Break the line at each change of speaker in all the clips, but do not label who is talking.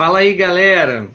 Fala aí, galera.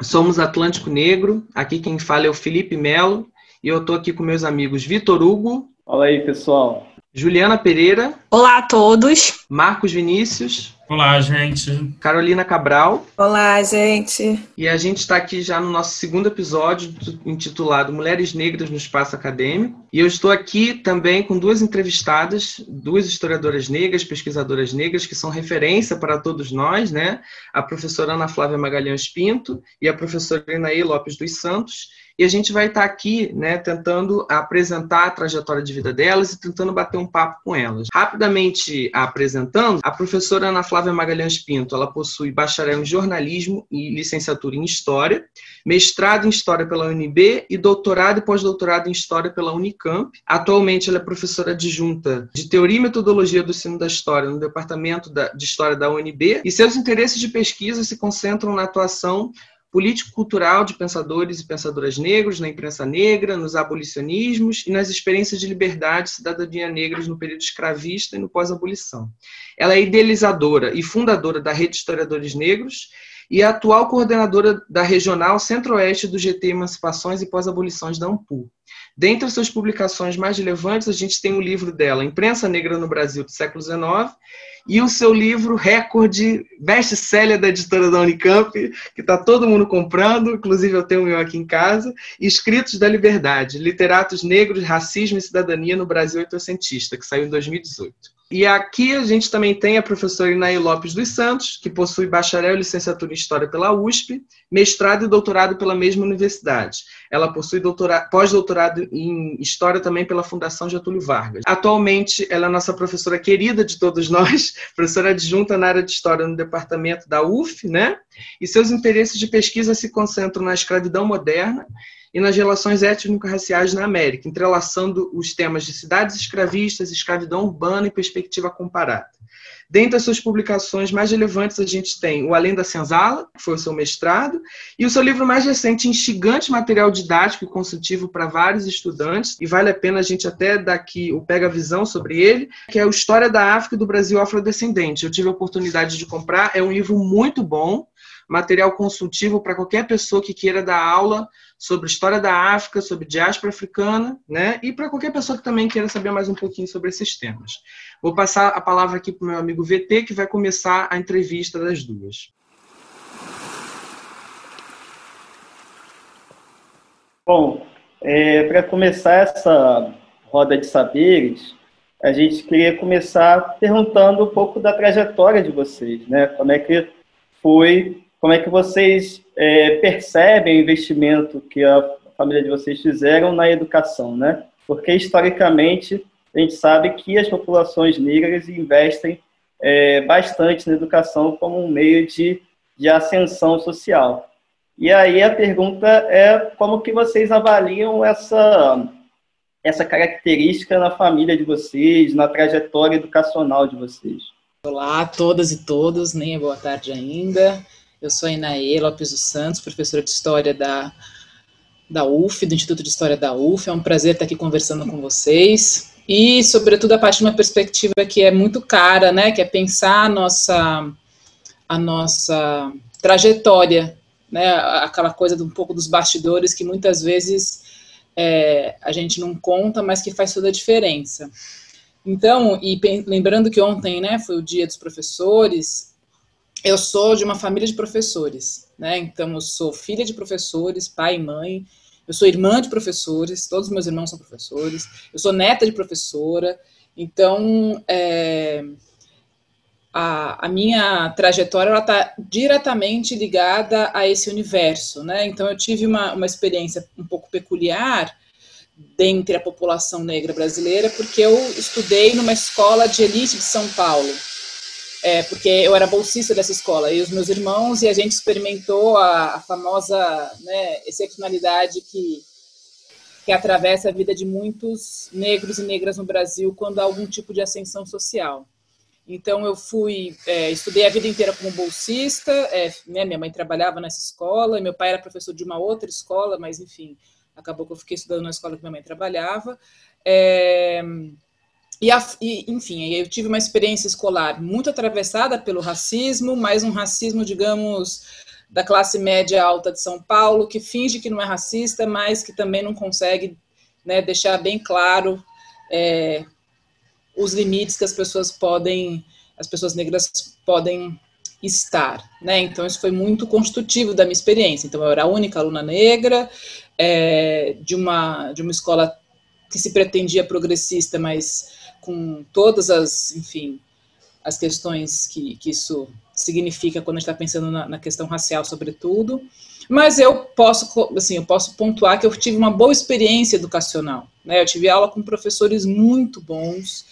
Somos Atlântico Negro. Aqui quem fala é o Felipe Melo e eu tô aqui com meus amigos Vitor Hugo.
Fala aí, pessoal.
Juliana Pereira.
Olá a todos.
Marcos Vinícius.
Olá, gente.
Carolina Cabral.
Olá, gente.
E a gente está aqui já no nosso segundo episódio intitulado Mulheres Negras no Espaço Acadêmico. E eu estou aqui também com duas entrevistadas, duas historiadoras negras, pesquisadoras negras, que são referência para todos nós, né? A professora Ana Flávia Magalhães Pinto e a professora Inaí Lopes dos Santos e a gente vai estar aqui, né, tentando apresentar a trajetória de vida delas e tentando bater um papo com elas. Rapidamente apresentando, a professora Ana Flávia Magalhães Pinto, ela possui bacharel em jornalismo e licenciatura em história, mestrado em história pela UNB e doutorado e pós-doutorado em história pela Unicamp. Atualmente ela é professora adjunta de teoria e metodologia do ensino da história no departamento de história da UNB e seus interesses de pesquisa se concentram na atuação político-cultural de pensadores e pensadoras negros na imprensa negra, nos abolicionismos e nas experiências de liberdade e cidadania negras no período escravista e no pós-abolição. Ela é idealizadora e fundadora da Rede de Historiadores Negros e é atual coordenadora da Regional Centro-Oeste do GT Emancipações e Pós-Abolições da AMPU. Dentre as suas publicações mais relevantes, a gente tem o livro dela, Imprensa Negra no Brasil do século XIX, e o seu livro recorde, best-seller da editora da Unicamp, que está todo mundo comprando, inclusive eu tenho o meu aqui em casa, Escritos da Liberdade, Literatos Negros, Racismo e Cidadania no Brasil Oitocentista, que saiu em 2018. E aqui a gente também tem a professora Inaí Lopes dos Santos, que possui bacharel e licenciatura em História pela USP, mestrado e doutorado pela mesma universidade. Ela possui pós-doutorado em História também pela Fundação Getúlio Vargas. Atualmente, ela é nossa professora querida de todos nós, professora adjunta na área de História no departamento da UF, né? E seus interesses de pesquisa se concentram na escravidão moderna e nas relações étnico-raciais na América, entrelaçando os temas de cidades escravistas, escravidão urbana e perspectiva comparada. Dentre as suas publicações mais relevantes, a gente tem O Além da Senzala, que foi o seu mestrado, e o seu livro mais recente, instigante material didático e consultivo para vários estudantes, e vale a pena a gente até dar aqui o Pega Visão sobre ele, que é o História da África e do Brasil Afrodescendente. Eu tive a oportunidade de comprar, é um livro muito bom, material consultivo para qualquer pessoa que queira dar aula sobre história da África, sobre diáspora africana, né? E para qualquer pessoa que também queira saber mais um pouquinho sobre esses temas. Vou passar a palavra aqui para o meu amigo VT, que vai começar a entrevista das duas.
Bom, é, para começar essa roda de saberes, a gente queria começar perguntando um pouco da trajetória de vocês, né? Como é que foi como é que vocês é, percebem o investimento que a família de vocês fizeram na educação, né? Porque historicamente a gente sabe que as populações negras investem é, bastante na educação como um meio de, de ascensão social. E aí a pergunta é como que vocês avaliam essa essa característica na família de vocês, na trajetória educacional de vocês.
Olá a todas e todos, nem é boa tarde ainda. Eu sou a Inaê Lopes dos Santos, professora de História da, da UF, do Instituto de História da UF. É um prazer estar aqui conversando com vocês. E, sobretudo, a partir de uma perspectiva que é muito cara, né, que é pensar a nossa, a nossa trajetória, né, aquela coisa de um pouco dos bastidores que muitas vezes é, a gente não conta, mas que faz toda a diferença. Então, e lembrando que ontem, né, foi o dia dos professores, eu sou de uma família de professores, né? Então eu sou filha de professores, pai e mãe. Eu sou irmã de professores, todos os meus irmãos são professores. Eu sou neta de professora. Então é, a, a, minha trajetória está diretamente ligada a esse universo, né? Então eu tive uma, uma experiência um pouco peculiar dentre a população negra brasileira, porque eu estudei numa escola de elite de São Paulo é, porque eu era bolsista dessa escola, e os meus irmãos, e a gente experimentou a, a famosa né, excepcionalidade que, que atravessa a vida de muitos negros e negras no Brasil quando há algum tipo de ascensão social. Então, eu fui, é, estudei a vida inteira como bolsista, é, né, minha mãe trabalhava nessa escola, meu pai era professor de uma outra escola, mas, enfim, acabou que eu fiquei estudando na escola que minha mãe trabalhava. É, e, a, e, enfim, eu tive uma experiência escolar muito atravessada pelo racismo, mas um racismo, digamos, da classe média alta de São Paulo, que finge que não é racista, mas que também não consegue né, deixar bem claro é, os limites que as pessoas podem, as pessoas negras podem estar, né? Então isso foi muito constitutivo da minha experiência. Então eu era a única aluna negra é, de uma de uma escola que se pretendia progressista, mas com todas as, enfim, as questões que, que isso significa quando a gente está pensando na, na, questão racial, sobretudo. Mas eu posso, assim, eu posso pontuar que eu tive uma boa experiência educacional. Né? Eu tive aula com professores muito bons,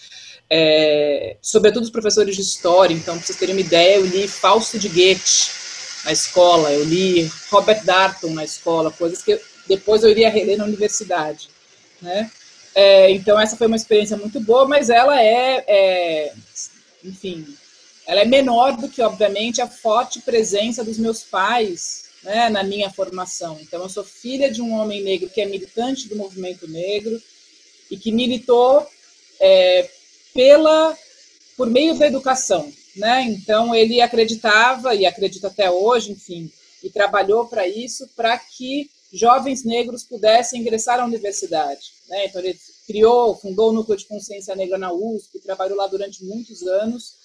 é, sobretudo os professores de história. Então, para vocês terem uma ideia, eu li Fausto de Goethe na escola, eu li Robert Darton na escola, coisas que depois eu iria reler na universidade. Né? É, então, essa foi uma experiência muito boa, mas ela é, é, enfim, ela é menor do que, obviamente, a forte presença dos meus pais né, na minha formação. Então, eu sou filha de um homem negro que é militante do movimento negro e que militou é, pela, por meio da educação. Né? Então, ele acreditava, e acredita até hoje, enfim, e trabalhou para isso, para que jovens negros pudessem ingressar à universidade. Né? Então, ele criou, fundou o Núcleo de Consciência Negra na USP, trabalhou lá durante muitos anos.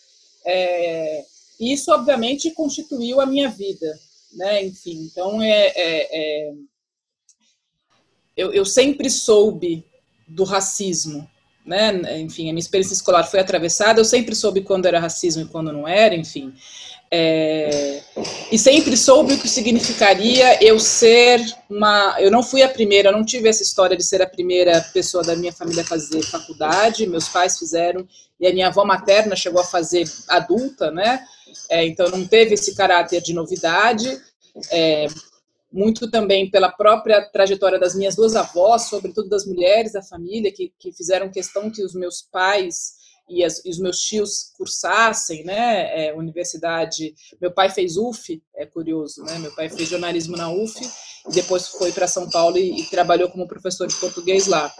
É, isso, obviamente, constituiu a minha vida. Né? Enfim, então, é, é, é eu, eu sempre soube do racismo, né? Enfim, a minha experiência escolar foi atravessada. Eu sempre soube quando era racismo e quando não era, enfim. É, e sempre soube o que significaria eu ser uma. Eu não fui a primeira, eu não tive essa história de ser a primeira pessoa da minha família a fazer faculdade. Meus pais fizeram e a minha avó materna chegou a fazer adulta, né? É, então não teve esse caráter de novidade. É, muito também pela própria trajetória das minhas duas avós, sobretudo das mulheres da família, que, que fizeram questão que os meus pais e, as, e os meus tios cursassem, né, é, universidade. Meu pai fez UF, é curioso, né? Meu pai fez jornalismo na UF e depois foi para São Paulo e, e, trabalhou como professor de português lá.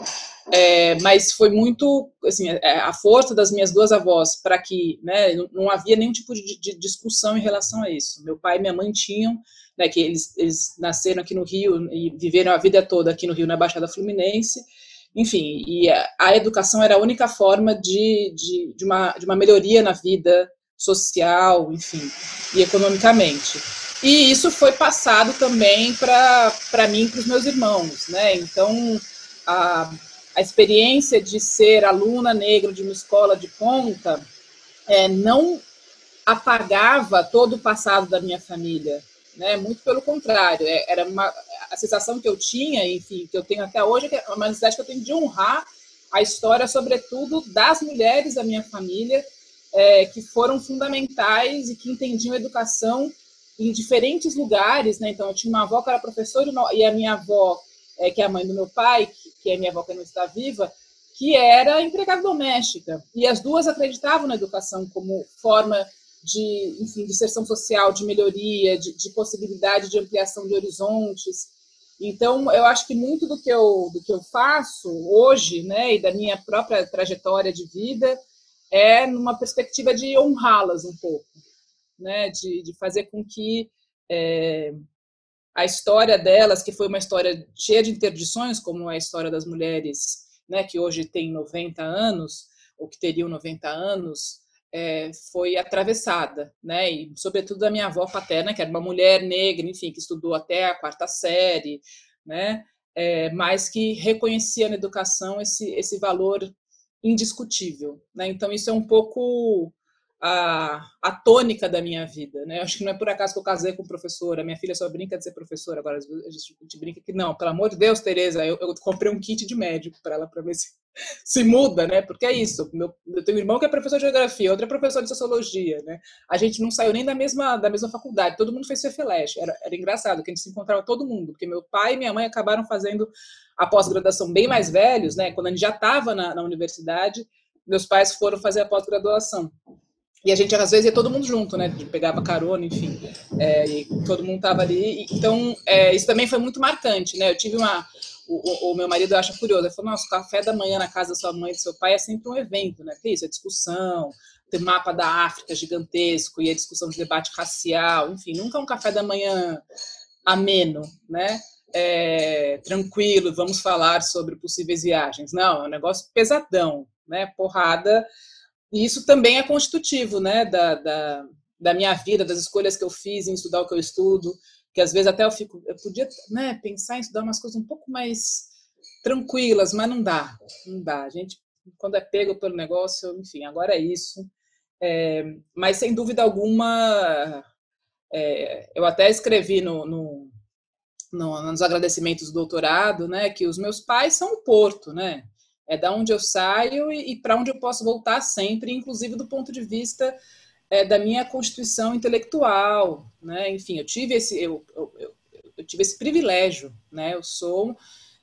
É, mas foi muito, assim, é, a força das minhas duas avós para que, né, não havia nenhum tipo de, de, discussão em relação a isso. Meu pai e minha mãe tinham, né, que eles, eles nasceram aqui no Rio e viveram a vida toda aqui no Rio, na Baixada Fluminense, enfim, e a, educação era a única forma de, de, de, uma, de uma melhoria na vida social, enfim, e economicamente. E isso foi passado também para mim e para os meus irmãos, né? Então, a, a experiência de ser aluna negra de uma escola de ponta é, não apagava todo o passado da minha família, né? Muito pelo contrário, é, era uma a sensação que eu tinha, enfim, que eu tenho até hoje, é, é uma necessidade que eu tenho de honrar a história, sobretudo, das mulheres da minha família, é, que foram fundamentais e que entendiam a educação em diferentes lugares, né? Então, eu tinha uma avó que era professora e a minha avó, é, que é a mãe do meu pai, que, que é minha avó que não está viva, que era empregada doméstica. E as duas acreditavam na educação como forma de, enfim, de inserção social, de melhoria, de, de possibilidade de ampliação de horizontes. Então, eu acho que muito do que eu, do que eu faço hoje, né, e da minha própria trajetória de vida, é numa perspectiva de honrá-las um pouco, né, de, de fazer com que é, a história delas, que foi uma história cheia de interdições, como a história das mulheres, né, que hoje tem 90 anos, ou que teriam 90 anos, é, foi atravessada, né? E sobretudo da minha avó paterna, que era uma mulher negra, enfim, que estudou até a quarta série, né? É, mas que reconhecia na educação esse esse valor indiscutível, né? Então isso é um pouco a, a tônica da minha vida, né? Acho que não é por acaso que eu casei com professora. Minha filha só brinca de ser professora agora. A gente brinca que não, pelo amor de Deus, Tereza, eu, eu comprei um kit de médico para ela para ver se se muda, né? Porque é isso. Meu, eu tenho um irmão que é professor de geografia, outro é professor de sociologia, né? A gente não saiu nem da mesma, da mesma faculdade, todo mundo fez CFLESH. Era, era engraçado que a gente se encontrava todo mundo, porque meu pai e minha mãe acabaram fazendo a pós-graduação bem mais velhos, né? Quando a gente já estava na, na universidade, meus pais foram fazer a pós-graduação. E a gente, às vezes, ia todo mundo junto, né? Pegava carona, enfim. É, e todo mundo estava ali. Então, é, isso também foi muito marcante, né? Eu tive uma, o, o, meu marido acha curioso. Ele falou, nossa, o café da manhã na casa da sua mãe e do seu pai é sempre um evento, né? Que isso, é discussão, tem mapa da África gigantesco e a discussão de debate racial, enfim, nunca é um café da manhã ameno, né? É, tranquilo, vamos falar sobre possíveis viagens. Não, é um negócio pesadão, né? Porrada. E isso também é constitutivo, né? Da, da, da minha vida, das escolhas que eu fiz em estudar o que eu estudo, que às vezes até eu fico, eu podia, né, pensar em estudar umas coisas um pouco mais tranquilas, mas não dá, não dá. A gente, quando é pego pelo negócio, enfim, agora é isso. É, mas sem dúvida alguma, é, eu até escrevi no, no, no, nos agradecimentos do doutorado, né, que os meus pais são o porto, né? É da onde eu saio e, e para onde eu posso voltar sempre, inclusive do ponto de vista é, da minha constituição intelectual, né? Enfim, eu tive esse eu, eu, eu, eu tive esse privilégio, né? Eu sou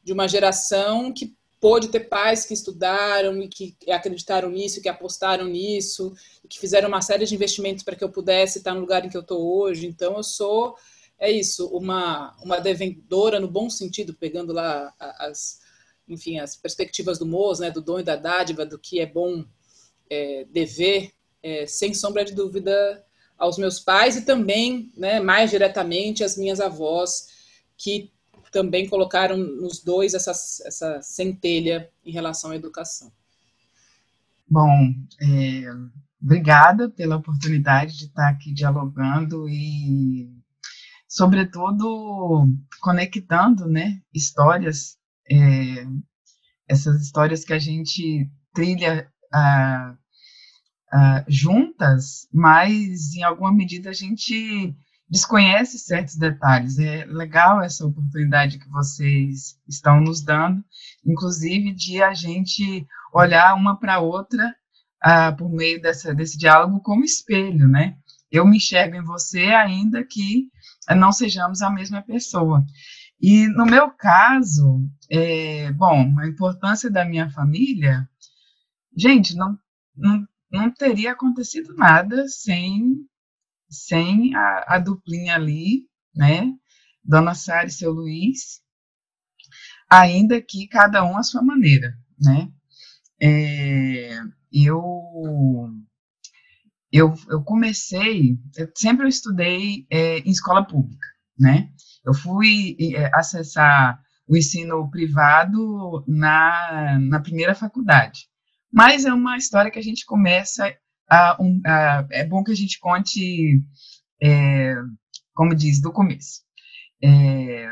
de uma geração que pôde ter pais que estudaram e que acreditaram nisso, que apostaram nisso, e que fizeram uma série de investimentos para que eu pudesse estar no lugar em que eu estou hoje. Então, eu sou, é isso, uma, uma devendora no bom sentido, pegando lá as, enfim, as perspectivas do Moz, né, do dom e da dádiva, do que é bom é, dever, é, sem sombra de dúvida, aos meus pais e também, né, mais diretamente, às minhas avós, que também colocaram nos dois essa, essa centelha em relação à educação.
Bom, é, obrigada pela oportunidade de estar aqui dialogando e, sobretudo, conectando né, histórias, é, essas histórias que a gente trilha ah, ah, juntas, mas em alguma medida a gente desconhece certos detalhes. É legal essa oportunidade que vocês estão nos dando, inclusive de a gente olhar uma para outra uh, por meio dessa, desse diálogo como espelho, né? Eu me enxergo em você ainda que não sejamos a mesma pessoa. E no meu caso, é, bom, a importância da minha família, gente, não, não, não teria acontecido nada sem sem a, a duplinha ali, né? Dona Sara e seu Luiz, ainda que cada um à sua maneira, né? É, eu, eu, eu comecei, eu, sempre eu estudei é, em escola pública, né? Eu fui é, acessar o ensino privado na, na primeira faculdade. Mas é uma história que a gente começa um, é bom que a gente conte, é, como diz, do começo. É,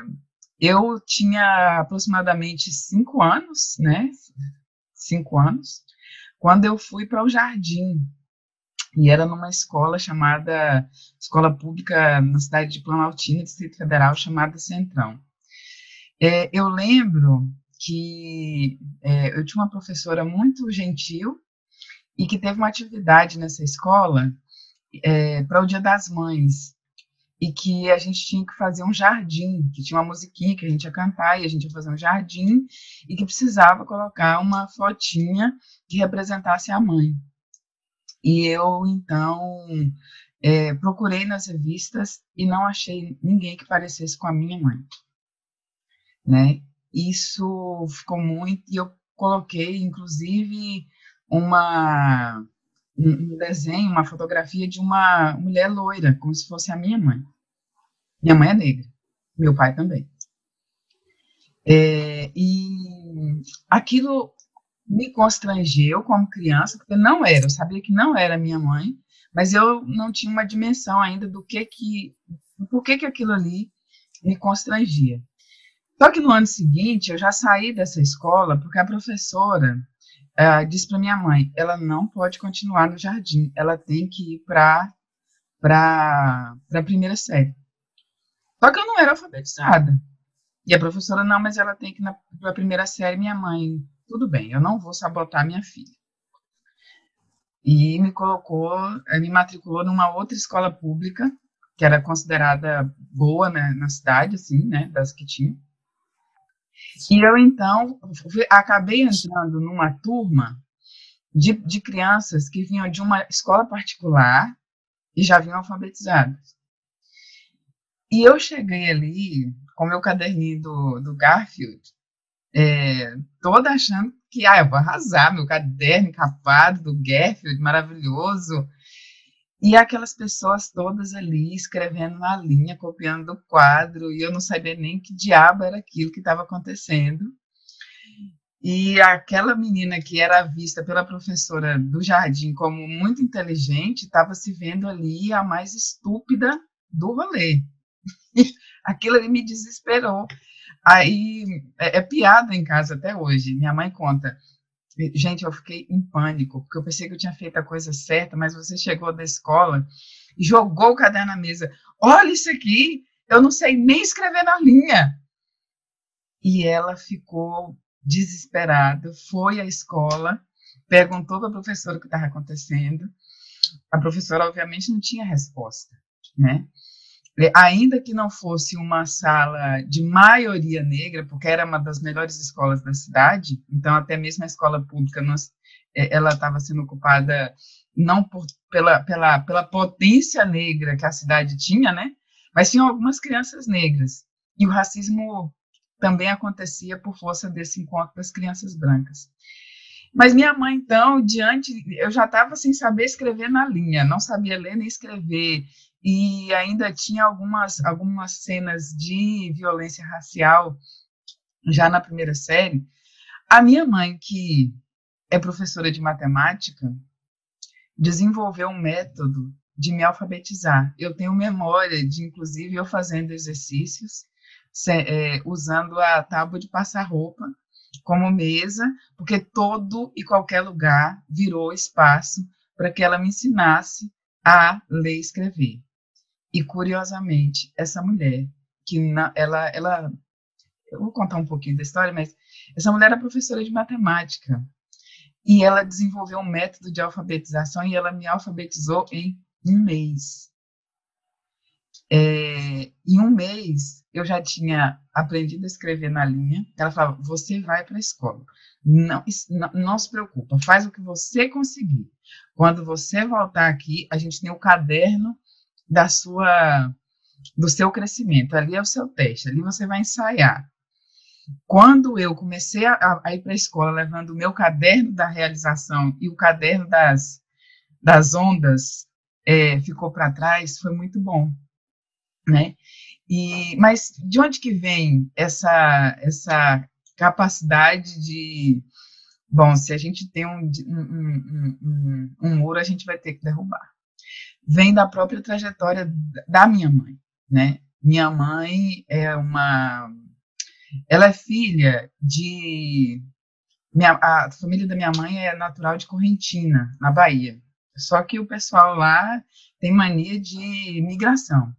eu tinha aproximadamente cinco anos, né? Cinco anos, quando eu fui para o jardim. E era numa escola chamada, escola pública na cidade de Planaltina, Distrito Federal, chamada Centrão. É, eu lembro que é, eu tinha uma professora muito gentil, e que teve uma atividade nessa escola é, para o Dia das Mães e que a gente tinha que fazer um jardim, que tinha uma musiquinha que a gente ia cantar e a gente ia fazer um jardim e que precisava colocar uma fotinha que representasse a mãe. E eu, então, é, procurei nas revistas e não achei ninguém que parecesse com a minha mãe. Né? Isso ficou muito. E eu coloquei, inclusive, uma, um desenho, uma fotografia de uma mulher loira, como se fosse a minha mãe. Minha mãe é negra, meu pai também. É, e aquilo me constrangeu como criança, porque não era, eu sabia que não era minha mãe, mas eu não tinha uma dimensão ainda do que que, por que que aquilo ali me constrangia. Só que no ano seguinte eu já saí dessa escola porque a professora uh, disse para minha mãe, ela não pode continuar no jardim, ela tem que ir para para a primeira série. Só que eu não era alfabetizada. E a professora, não, mas ela tem que ir para a primeira série. Minha mãe, tudo bem, eu não vou sabotar minha filha. E me colocou, eh, me matriculou numa outra escola pública, que era considerada boa né, na cidade, assim, né, das que tinha. E eu, então, acabei entrando numa turma de, de crianças que vinham de uma escola particular e já vinham alfabetizadas. E eu cheguei ali com meu caderninho do, do Garfield é, toda achando que ah, eu vou arrasar, meu caderno encapado do Garfield, maravilhoso. E aquelas pessoas todas ali escrevendo na linha, copiando do quadro, e eu não sabia nem que diabo era aquilo que estava acontecendo. E aquela menina que era vista pela professora do jardim como muito inteligente, estava se vendo ali a mais estúpida do rolê. Aquilo ali me desesperou. Aí é, é, piada em casa até hoje. Minha mãe conta. Gente, eu fiquei em pânico, porque eu pensei que eu tinha feito a coisa certa, mas você chegou da escola e jogou o caderno na mesa. Olha isso aqui, eu não sei nem escrever na linha. E ela ficou desesperada, foi à escola, perguntou para a professora o que estava acontecendo. A professora, obviamente, não tinha resposta, né? Ainda que não fosse uma sala de maioria negra, porque era uma das melhores escolas da cidade, então até mesmo a escola pública nós, é, ela estava sendo ocupada não por, pela, pela, pela potência negra que a cidade tinha, né? Mas tinham algumas crianças negras. E o racismo também acontecia por força desse encontro das crianças brancas. Mas minha mãe, então, diante, eu já estava sem saber escrever na linha, não sabia ler nem escrever, e ainda tinha algumas, algumas cenas de violência racial já na primeira série. A minha mãe, que é professora de matemática, desenvolveu um método de me alfabetizar. Eu tenho memória de, inclusive, eu fazendo exercícios é, usando a tábua de passar roupa como mesa, porque todo e qualquer lugar virou espaço para que ela me ensinasse a ler e escrever. E curiosamente, essa mulher, que na, ela, ela, eu vou contar um pouquinho da história, mas essa mulher era professora de matemática e ela desenvolveu um método de alfabetização e ela me alfabetizou em um mês. É, em um mês, eu já tinha aprendido a escrever na linha. Ela falava: Você vai para a escola. Não, não, não, se preocupa, faz o que você conseguir. Quando você voltar aqui, a gente tem o caderno da sua, do seu crescimento. Ali é o seu teste, ali você vai ensaiar. Quando eu comecei a, a ir para a escola levando o meu caderno da realização e o caderno das, das ondas é, ficou para trás, foi muito bom né? E, mas de onde que vem essa, essa capacidade de, bom, se a gente tem um, um, um, um muro, a gente vai ter que derrubar. Vem da própria trajetória da minha mãe, né? Minha mãe é uma, ela é filha de, minha, a família da minha mãe é natural de Correntina, na Bahia. Só que o pessoal lá tem mania de migração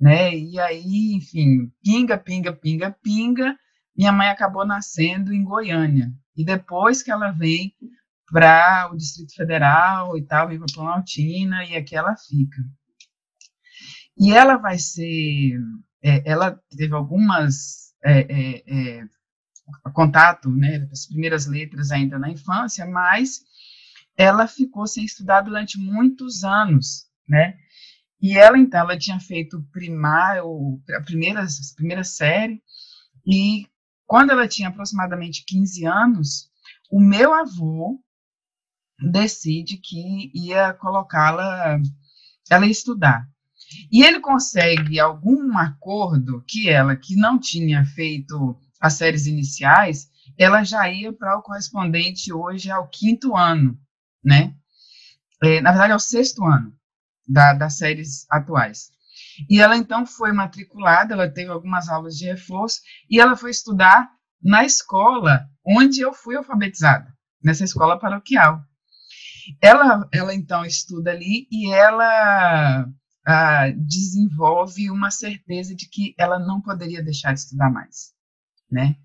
né? E aí, enfim, pinga, pinga, pinga, pinga. Minha mãe acabou nascendo em Goiânia. E depois que ela vem para o Distrito Federal e tal, vem para Planaltina, e aqui ela fica. E ela vai ser, é, ela teve algumas é, é, é contato, né, as primeiras letras ainda na infância, mas ela ficou sem estudar durante muitos anos, né? E ela, então, ela tinha feito primário, a primeira, a primeira série, e quando ela tinha aproximadamente 15 anos, o meu avô decide que ia colocá-la, ela ia estudar. E ele consegue algum acordo que ela, que não tinha feito as séries iniciais, ela já ia para o correspondente hoje ao quinto ano, né? É, na verdade, ao sexto ano da, das séries atuais. E ela então foi matriculada, ela teve algumas aulas de reforço e ela foi estudar na escola onde eu fui alfabetizada, nessa escola paroquial. Ela, ela então estuda ali e ela ah, desenvolve uma certeza de que ela não poderia deixar de estudar mais, né?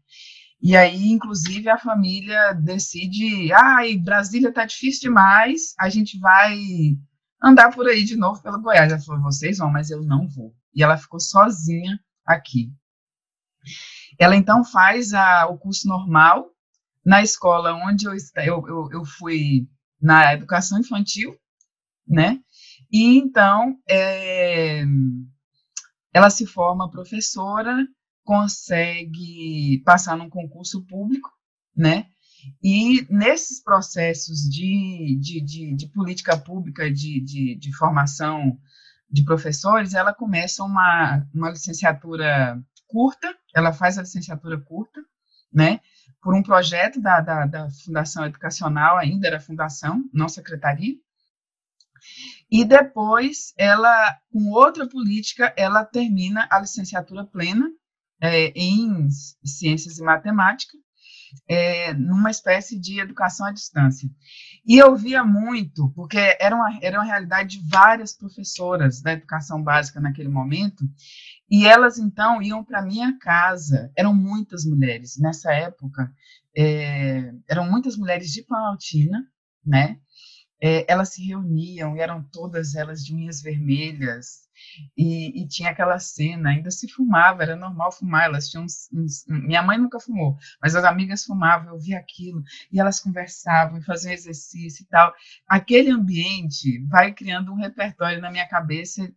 E aí, inclusive, a família decide, ai, Brasília tá difícil demais, a gente vai andar por aí de novo pelo Goiás. Ela falou, vocês vão, mas eu não vou. E ela ficou sozinha aqui. Ela então faz a, o curso normal na escola onde eu, eu, eu, eu fui na educação infantil, né? E então é, ela se forma professora consegue passar num concurso público, né? E nesses processos de, de, de, de política pública, de, de, de, formação de professores, ela começa uma, uma licenciatura curta, ela faz a licenciatura curta, né? Por um projeto da, da, da Fundação Educacional, ainda era fundação, não secretaria. E depois, ela, com outra política, ela termina a licenciatura plena é, em Ciências e Matemática, é, numa espécie de educação à distância. E eu via muito, porque era uma, era uma realidade de várias professoras da educação básica naquele momento, e elas então iam para minha casa. Eram muitas mulheres nessa época. É, eram muitas mulheres de Planaltina, né? É, elas se reuniam e eram todas elas de unhas vermelhas e, e, tinha aquela cena, ainda se fumava, era normal fumar, elas tinham uns, uns, minha mãe nunca fumou, mas as amigas fumavam, eu via aquilo, e elas conversavam, faziam exercício e tal. Aquele ambiente vai criando um repertório na minha cabeça,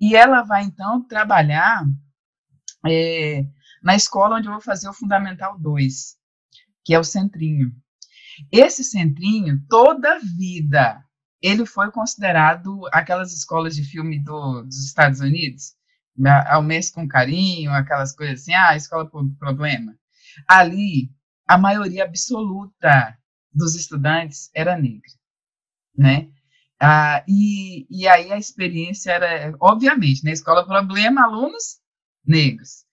e ela vai, então, trabalhar é, na escola onde eu vou fazer o Fundamental 2, que é o Centrinho. Esse centrinho, toda a vida, ele foi considerado aquelas escolas de filme do, dos Estados Unidos, ao mês com carinho, aquelas coisas assim, ah, escola problema. Ali, a maioria absoluta dos estudantes era negra, né? Ah, e, e aí a experiência era, obviamente, na né, escola problema, alunos negros.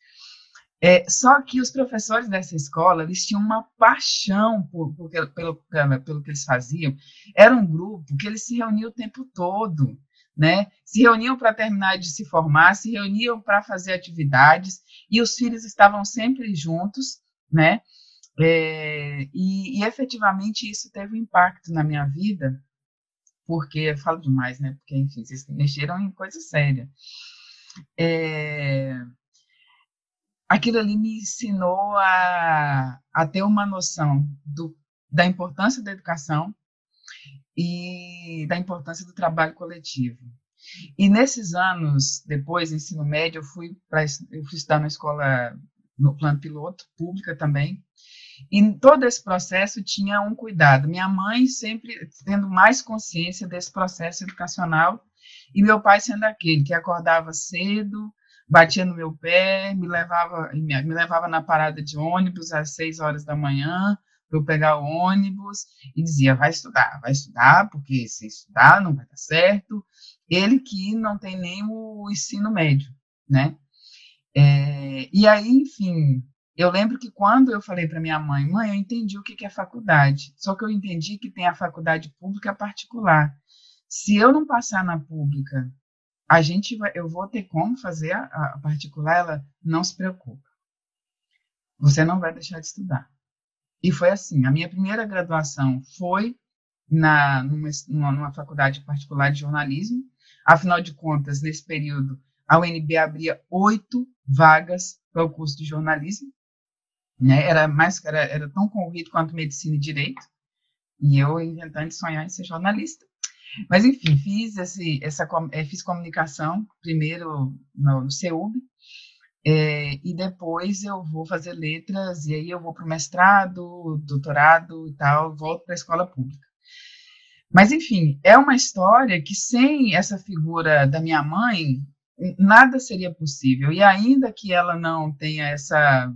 É, só que os professores dessa escola, eles tinham uma paixão por, por, pelo, pelo que eles faziam. Era um grupo que eles se reuniam o tempo todo, né? Se reuniam para terminar de se formar, se reuniam para fazer atividades, e os filhos estavam sempre juntos, né? É, e, e, efetivamente isso teve um impacto na minha vida, porque eu falo demais, né? Porque, enfim, vocês mexeram em coisa séria. É, aquilo ali me ensinou a, a ter uma noção do, da importância da educação e da importância do trabalho coletivo. E nesses anos depois, ensino médio, eu fui para eu fui estudar na escola no plano piloto pública também. E todo esse processo tinha um cuidado. Minha mãe sempre tendo mais consciência desse processo educacional e meu pai sendo aquele que acordava cedo, batia no meu pé, me levava, me levava na parada de ônibus às seis horas da manhã para eu pegar o ônibus e dizia, vai estudar, vai estudar, porque se estudar não vai dar certo. Ele que não tem nem o ensino médio, né? É, e aí, enfim, eu lembro que quando eu falei para minha mãe, mãe, eu entendi o que é faculdade, só que eu entendi que tem a faculdade pública particular. Se eu não passar na pública a gente vai, eu vou ter como fazer a, a particular, ela não se preocupa. Você não vai deixar de estudar. E foi assim, a minha primeira graduação foi na numa, numa faculdade particular de jornalismo. Afinal de contas, nesse período, a UNB abria oito vagas para o curso de jornalismo. Né? Era mais era, era tão concorrido quanto medicina e direito. E eu inventando sonhar em ser jornalista. Mas, enfim, fiz, esse, essa, é, fiz comunicação, primeiro no, no CEUB, é, e depois eu vou fazer letras, e aí eu vou para o mestrado, doutorado e tal, volto para a escola pública. Mas, enfim, é uma história que sem essa figura da minha mãe, nada seria possível. E ainda que ela não tenha essa,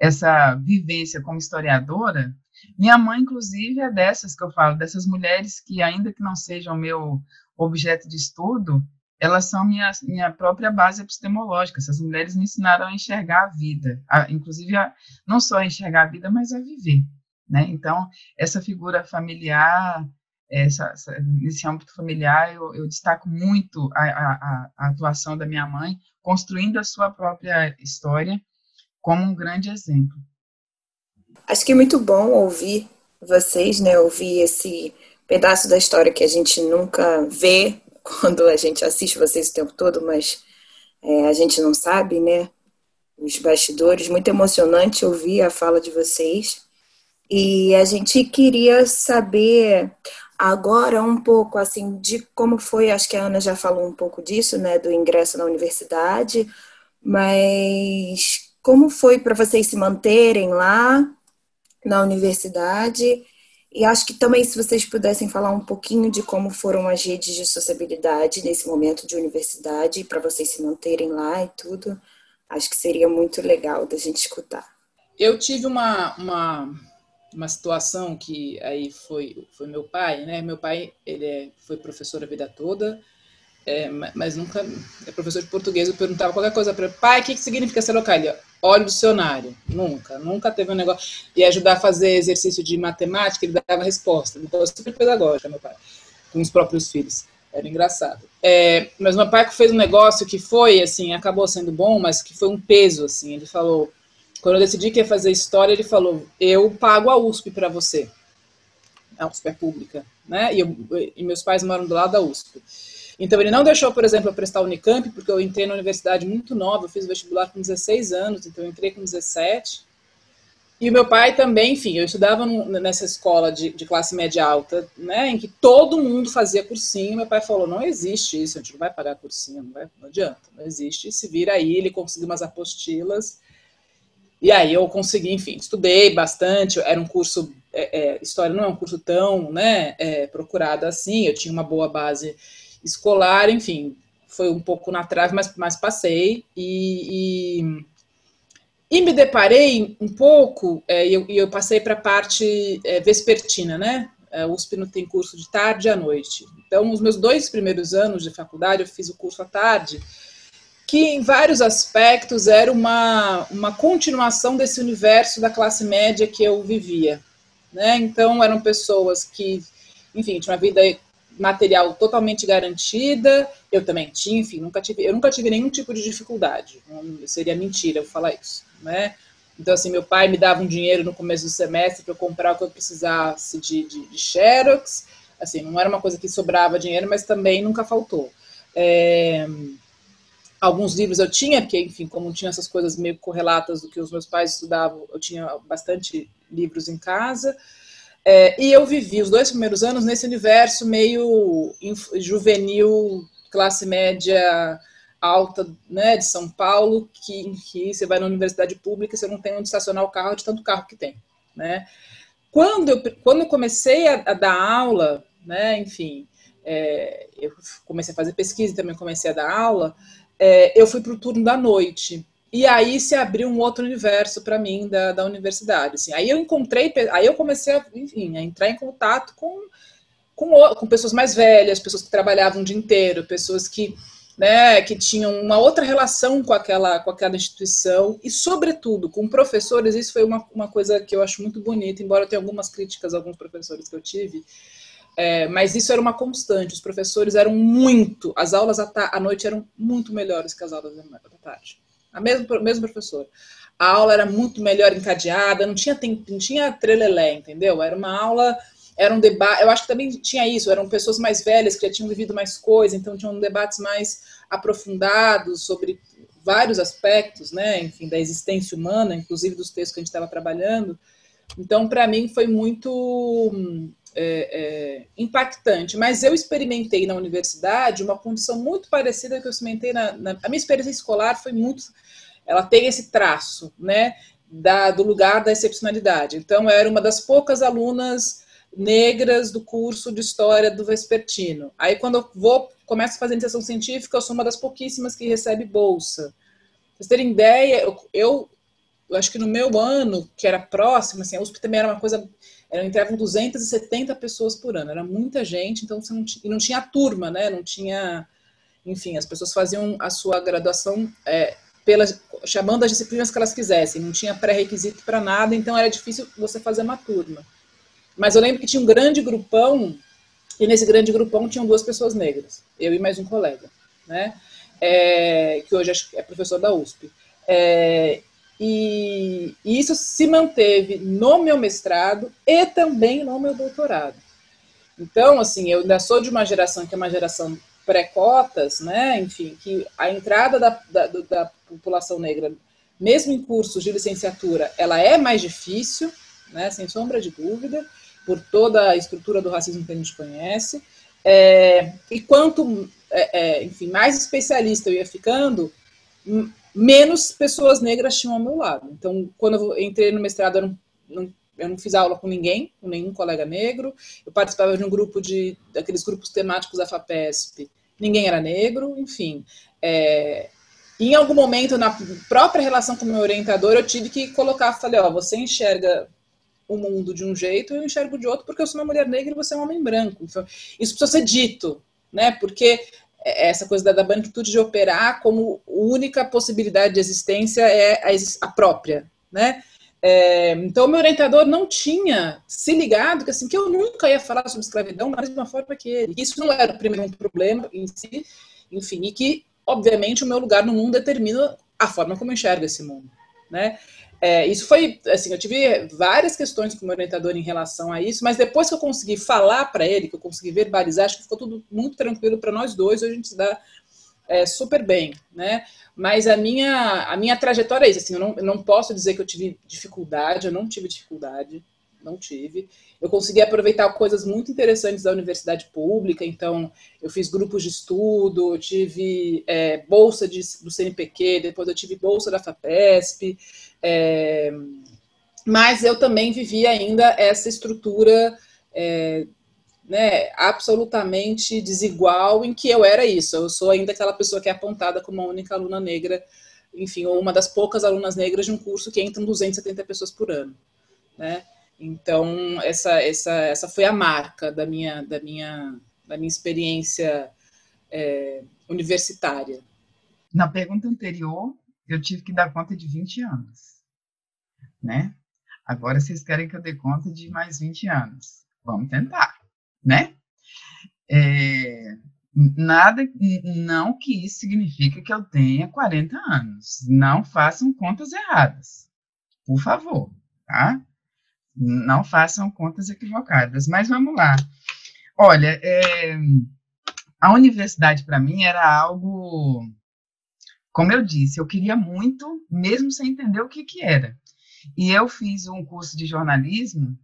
essa vivência como historiadora, minha mãe, inclusive, é dessas que eu falo, dessas mulheres que, ainda que não sejam meu objeto de estudo, elas são minha, minha própria base epistemológica. Essas mulheres me ensinaram a enxergar a vida, a, inclusive a, não só a enxergar a vida, mas a viver. Né? Então, essa figura familiar, essa, essa, nesse âmbito familiar, eu, eu destaco muito a, a, a, atuação da minha mãe, construindo a sua própria história como um grande exemplo.
Acho que é muito bom ouvir vocês, né? Ouvir esse pedaço da história que a gente nunca vê quando a gente assiste vocês o tempo todo, mas é, a gente não sabe, né? Os bastidores. Muito emocionante ouvir a fala de vocês. E a gente queria saber agora um pouco assim de como foi, acho que a Ana já falou um pouco disso, né, do ingresso na universidade, mas como foi para vocês se manterem lá na universidade? E acho que também se vocês pudessem falar um pouquinho de como foram as redes de sociabilidade nesse momento de universidade, para vocês se manterem lá e tudo, acho que seria muito legal da gente escutar.
Eu tive uma, uma, uma situação que aí foi, foi meu pai, né? Meu pai ele é, foi professor a vida toda, é, mas nunca é professor de português. Eu perguntava qualquer coisa para ele, pai, o que, que significa ser local? Ele, olha o dicionário. Nunca, nunca teve um negócio. E ajudar a fazer exercício de matemática, ele dava resposta. Então, super pedagógica, meu pai, com os próprios filhos. Era engraçado. É, mas meu pai fez um negócio que foi, assim, acabou sendo bom, mas que foi um peso, assim. Ele falou, quando eu decidi que ia fazer história, ele falou, eu pago a USP para você. A USP é pública, né? E, eu, e meus pais moram do lado da USP. Então, ele não deixou, por exemplo, eu prestar Unicamp, porque eu entrei na universidade muito nova, eu fiz vestibular com 16 anos, então eu entrei com 17. E o meu pai também, enfim, eu estudava nessa escola de, de, classe média alta, né, em que todo mundo fazia cursinho. Meu pai falou: não existe isso, a gente não vai pagar cursinho, não, vai, não adianta, não existe. Se vira aí, ele conseguiu umas apostilas. E aí eu consegui, enfim, estudei bastante. Era um curso, é, é, história não é um curso tão né, é, procurado assim. Eu tinha uma boa base escolar, enfim, foi um pouco na trave, mas, mas passei. E, e, e me deparei um pouco, é, e eu, eu, passei para a parte é, vespertina, né? É, o USP não tem curso de tarde à noite. Então, os meus dois primeiros anos de faculdade, eu fiz o curso à tarde, que em vários aspectos era uma, uma continuação desse universo da classe média que eu vivia. Né? Então, eram pessoas que, enfim, tinham uma vida material totalmente garantida. Eu também tinha, enfim, nunca tive, eu nunca tive nenhum tipo de dificuldade. Seria mentira eu falar isso, né? Então, assim, meu pai me dava um dinheiro no começo do semestre para eu comprar o que eu precisasse de, de, de, Xerox. Assim, não era uma coisa que sobrava dinheiro, mas também nunca faltou. É, alguns livros eu tinha, porque, enfim, como tinha essas coisas meio correlatas do que os meus pais estudavam, eu tinha bastante livros em casa. É, e eu vivi os dois primeiros anos nesse universo meio juvenil, classe média alta, né, de São Paulo, que, que você vai na universidade pública, você não tem onde estacionar o carro de tanto carro que tem, né? Quando eu, quando eu comecei a, a dar aula, né, enfim, é, eu comecei a fazer pesquisa e também comecei a dar aula, é, eu fui para o turno da noite. E aí se abriu um outro universo para mim da, da universidade. Assim. Aí eu encontrei, aí eu comecei a, enfim, a entrar em contato com, com, com pessoas mais velhas, pessoas que trabalhavam o dia inteiro, pessoas que, né, que tinham uma outra relação com aquela, com aquela instituição e, sobretudo, com professores. Isso foi uma, uma coisa que eu acho muito bonita, embora eu tenha algumas críticas a alguns professores que eu tive. É, mas isso era uma constante. Os professores eram muito, as aulas à, à noite eram muito melhores que as aulas da tarde a mesma, mesmo professor. A aula era muito melhor encadeada, não tinha, não tinha trelelé, entendeu? Era uma aula, era um debate, eu acho que também tinha isso, eram pessoas mais velhas que já tinham vivido mais coisa, então tinham debates mais aprofundados sobre vários aspectos, né, enfim, da existência humana, inclusive dos textos que a gente estava trabalhando. Então, para mim, foi muito é, é, impactante. Mas eu experimentei na universidade uma condição muito parecida que eu experimentei na, na, A minha experiência escolar foi muito. Ela tem esse traço, né? Da, do lugar da excepcionalidade. Então, eu era uma das poucas alunas negras do curso de História do Vespertino. Aí, quando eu vou, começo fazer iniciação científica, eu sou uma das pouquíssimas que recebe bolsa. Pra vocês terem ideia, eu, eu, eu acho que no meu ano, que era próximo, assim, a USP também era uma coisa entravam 270 pessoas por ano, era muita gente, então você não, e não tinha turma, né? Não tinha, enfim, as pessoas faziam a sua graduação é, pelas, chamando as disciplinas que elas quisessem, não tinha pré-requisito para nada, então era difícil você fazer uma turma. Mas eu lembro que tinha um grande grupão, e nesse grande grupão tinham duas pessoas negras, eu e mais um colega, né? É, que hoje é professor da USP. É, e, isso se manteve no meu mestrado e também no meu doutorado. Então, assim, eu ainda sou de uma geração que é uma geração pré-cotas, né? Enfim, que a entrada da, da, da, população negra, mesmo em cursos de licenciatura, ela é mais difícil, né? Sem sombra de dúvida, por toda a estrutura do racismo que a gente conhece. É, e quanto, é, é, enfim, mais especialista eu ia ficando, menos pessoas negras tinham ao meu lado. Então, quando eu entrei no mestrado, eu não, não, eu não fiz aula com ninguém, com nenhum colega negro. Eu participava de um grupo de daqueles grupos temáticos da FAPESP. Ninguém era negro, enfim. É, em algum momento, na própria relação com o meu orientador, eu tive que colocar, falei, ó, você enxerga o mundo de um jeito, eu enxergo de outro, porque eu sou uma mulher negra e você é um homem branco. Então, isso precisa ser dito, né? Porque essa coisa da, da branquitude de operar como única possibilidade de existência é a, a própria, né? É, então, meu orientador não tinha se ligado que, assim, que eu nunca ia falar sobre escravidão da mesma forma que ele. Isso não era o primeiro problema em si, enfim, e que, obviamente, o meu lugar no mundo determina a forma como eu enxergo esse mundo, né? É, isso foi, assim, eu tive várias questões com o meu orientador em relação a isso, mas depois que eu consegui falar para ele, que eu consegui verbalizar, acho que ficou tudo muito tranquilo para nós dois, hoje a gente se dá é, super bem, né? Mas a minha, a minha trajetória é isso, assim, eu não, eu não posso dizer que eu tive dificuldade, eu não tive dificuldade, não tive. Eu consegui aproveitar coisas muito interessantes da universidade pública, então eu fiz grupos de estudo, tive é, bolsa de, do CNPq, depois eu tive bolsa da FAPESP, é, mas eu também vivi ainda essa estrutura é, né, absolutamente desigual em que eu era isso. Eu sou ainda aquela pessoa que é apontada como a única aluna negra, enfim, ou uma das poucas alunas negras de um curso que entram 270 pessoas por ano. Né? Então, essa, essa, essa foi a marca da minha, da minha, da minha experiência é, universitária.
Na pergunta anterior, eu tive que dar conta de 20 anos, né? Agora vocês querem que eu dê conta de mais 20 anos. Vamos tentar, né? É, nada, não que isso signifique que eu tenha 40 anos. Não façam contas erradas, por favor, tá? Não façam contas equivocadas. Mas vamos lá. Olha, é, a universidade para mim era algo como eu disse, eu queria muito, mesmo sem entender o que, que era. E eu fiz um curso de jornalismo.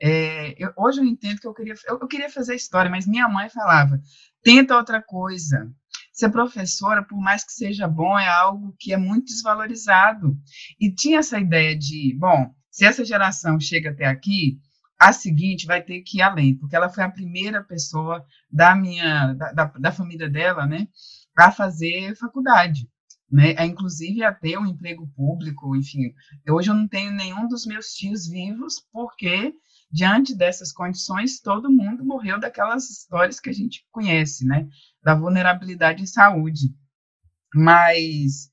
É, eu, hoje eu entendo que eu queria, eu, eu, queria fazer história, mas minha mãe falava: tenta outra coisa. Ser professora, por mais que seja bom, é algo que é muito desvalorizado. E tinha essa ideia de, bom, se essa geração chega até aqui, a seguinte vai ter que ir além, porque ela foi a primeira pessoa da minha, da, da, da família dela, né, a fazer faculdade né, a, inclusive a ter um emprego público, enfim. Hoje eu não tenho nenhum dos meus tios vivos, porque diante dessas condições todo mundo morreu daquelas histórias que a gente conhece, né, da vulnerabilidade em saúde. Mas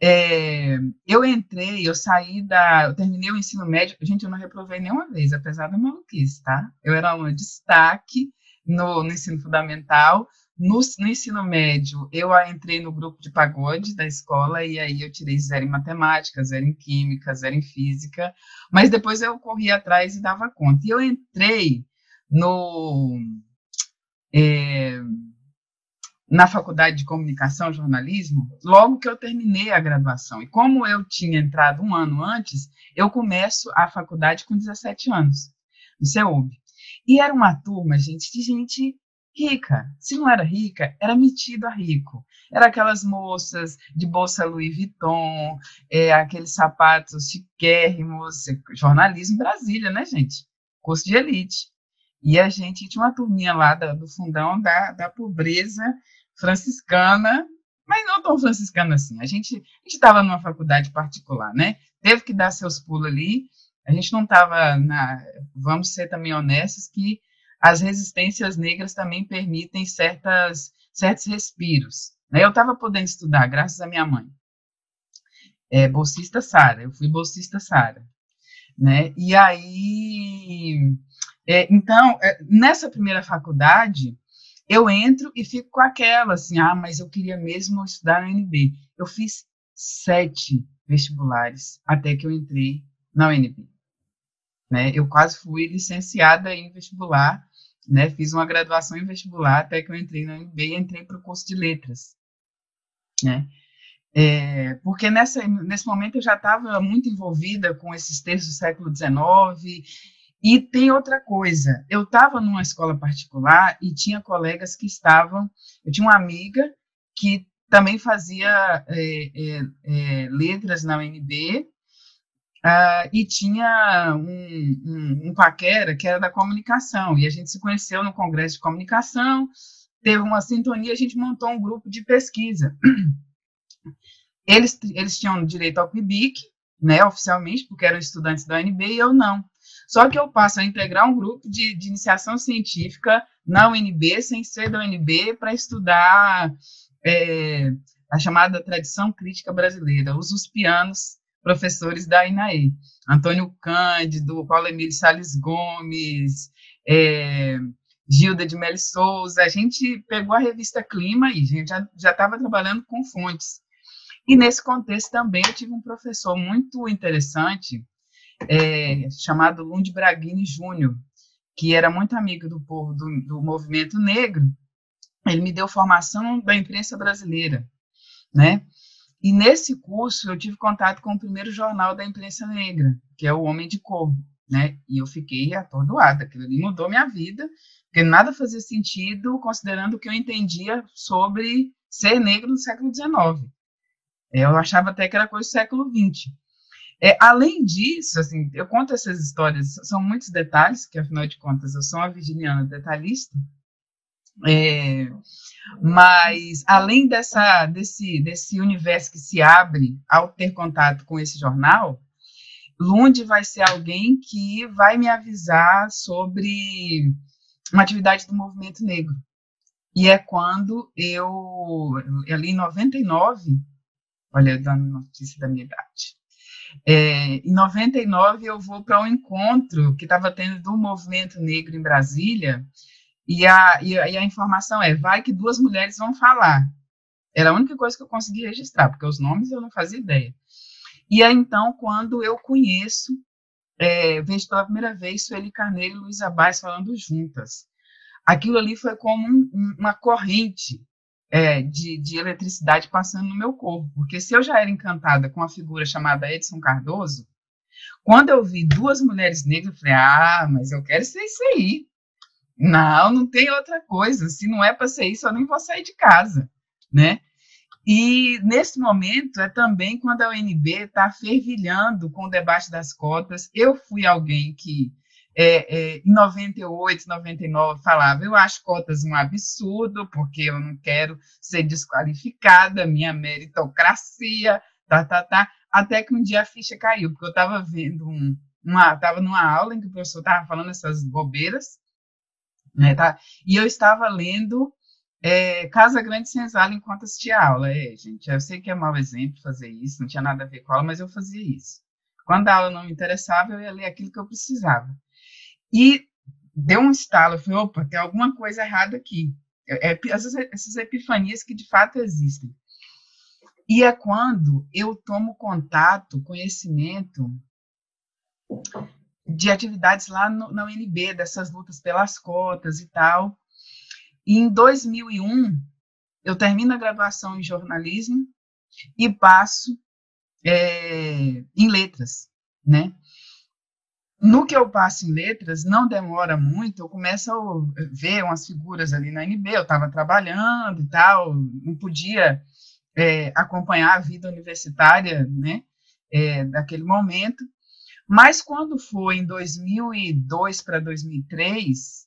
é, eu entrei, eu saí da, eu terminei o ensino médio, gente, eu não reprovei nenhuma vez, apesar da maluquice, tá? Eu era um destaque no, no ensino fundamental, no, no, ensino médio, eu entrei no grupo de pagode da escola e aí eu tirei zero em matemática, zero em química, zero em física, mas depois eu corri atrás e dava conta. E eu entrei no é, na faculdade de comunicação e jornalismo logo que eu terminei a graduação. E como eu tinha entrado um ano antes, eu começo a faculdade com 17 anos, no CEUB. E era uma turma, gente, de gente rica. Se não era rica, era metido a rico. Era aquelas moças de bolsa Louis Vuitton, é, aqueles sapatos chiquérrimos, jornalismo Brasília, né, gente? Curso de elite. E a gente tinha uma turminha lá da, do fundão da, da pobreza franciscana, mas não tão franciscana assim. A gente estava numa faculdade particular, né? Teve que dar seus pulos ali. A gente não estava na. Vamos ser também honestos que as resistências negras também permitem certas, certos respiros. Né? Eu estava podendo estudar, graças à minha mãe. É, bolsista Sara, eu fui bolsista Sara. Né? E aí, é, então, é, nessa primeira faculdade, eu entro e fico com aquela, assim, ah, mas eu queria mesmo estudar no UNB. Eu fiz sete vestibulares até que eu entrei na UNB. Né? Eu quase fui licenciada em vestibular né? Fiz uma graduação em vestibular até que eu entrei na UNB e entrei para o curso de letras, né? É, porque nessa, nesse momento eu já estava muito envolvida com esses textos do século XIX. E tem outra coisa, eu estava numa escola particular e tinha colegas que estavam. Eu tinha uma amiga que também fazia é, é, é letras na UNB, Uh, e tinha um, um, um, paquera que era da comunicação, e a gente se conheceu no Congresso de Comunicação, teve uma sintonia, a gente montou um grupo de pesquisa. Eles, eles tinham direito ao PIBIC, né, oficialmente, porque eram estudantes da UNB, e eu não. Só que eu passo a integrar um grupo de, de iniciação científica na UNB, sem ser da UNB, para estudar é, a chamada tradição crítica brasileira, os uspianos professores da INAE. Antônio Cândido, Paulo Emílio Salles Gomes, é, Gilda de Meli Souza, a gente pegou a revista Clima e a gente já estava trabalhando com fontes. E nesse contexto também eu tive um professor muito interessante, é, chamado Lund Braghini Júnior, que era muito amigo do povo do, do movimento negro. Ele me deu formação da imprensa brasileira, né? E nesse curso eu tive contato com o primeiro jornal da imprensa negra, que é o Homem de Cor, né? E eu fiquei atordoada, aquilo ali mudou minha vida, porque nada fazia sentido considerando o que eu entendia sobre ser negro no século XIX. Eu achava até que era coisa do século XX. É, além disso, assim, eu conto essas histórias, são muitos detalhes, que afinal de contas eu sou uma virginiana detalhista, é, mas, além dessa, desse, desse universo que se abre ao ter contato com esse jornal, Lund vai ser alguém que vai me avisar sobre uma atividade do movimento negro. E é quando eu, ali em 99, olha, dando notícia da minha idade, é, em 99 eu vou para um encontro que estava tendo do movimento negro em Brasília, e a, e a, e a informação é: vai que duas mulheres vão falar. Era a única coisa que eu consegui registrar, porque os nomes eu não fazia ideia. E é então quando eu conheço, é, vejo pela primeira vez Sueli Carneiro e Luísa Baez falando juntas. Aquilo ali foi como um, uma corrente é, de, de, eletricidade passando no meu corpo, porque se eu já era encantada com a figura chamada Edson Cardoso, quando eu vi duas mulheres negras, eu falei, ah, mas eu quero ser isso aí. Não, não tem outra coisa. Se não é para ser isso, eu nem vou sair de casa, né? E nesse momento é também quando a UNB está fervilhando com o debate das cotas. Eu fui alguém que é, é, em 98, 99 falava, eu acho cotas um absurdo, porque eu não quero ser desqualificada, minha meritocracia, tá, tá, tá. Até que um dia a ficha caiu, porque eu estava vendo um, uma, estava numa aula em que o professor estava falando essas bobeiras, né, tá? E eu estava lendo é, Casa Grande Senzala enquanto assistia a aula. É, gente, eu sei que é mau exemplo fazer isso, não tinha nada a ver com a aula, mas eu fazia isso. Quando a aula não me interessava, eu ia ler aquilo que eu precisava. E deu um estalo, eu falei, opa, tem alguma coisa errada aqui. É, essas, essas epifanias que de fato existem. E é quando eu tomo contato, conhecimento de atividades lá no, na UNB, dessas lutas pelas cotas e tal. E em 2001, eu termino a graduação em jornalismo e passo é, em letras, né? No que eu passo em letras, não demora muito, eu começo a ver umas figuras ali na UNB, eu estava trabalhando e tal, não podia é, acompanhar a vida universitária, né, é, daquele momento, mas quando foi em 2002 para 2003,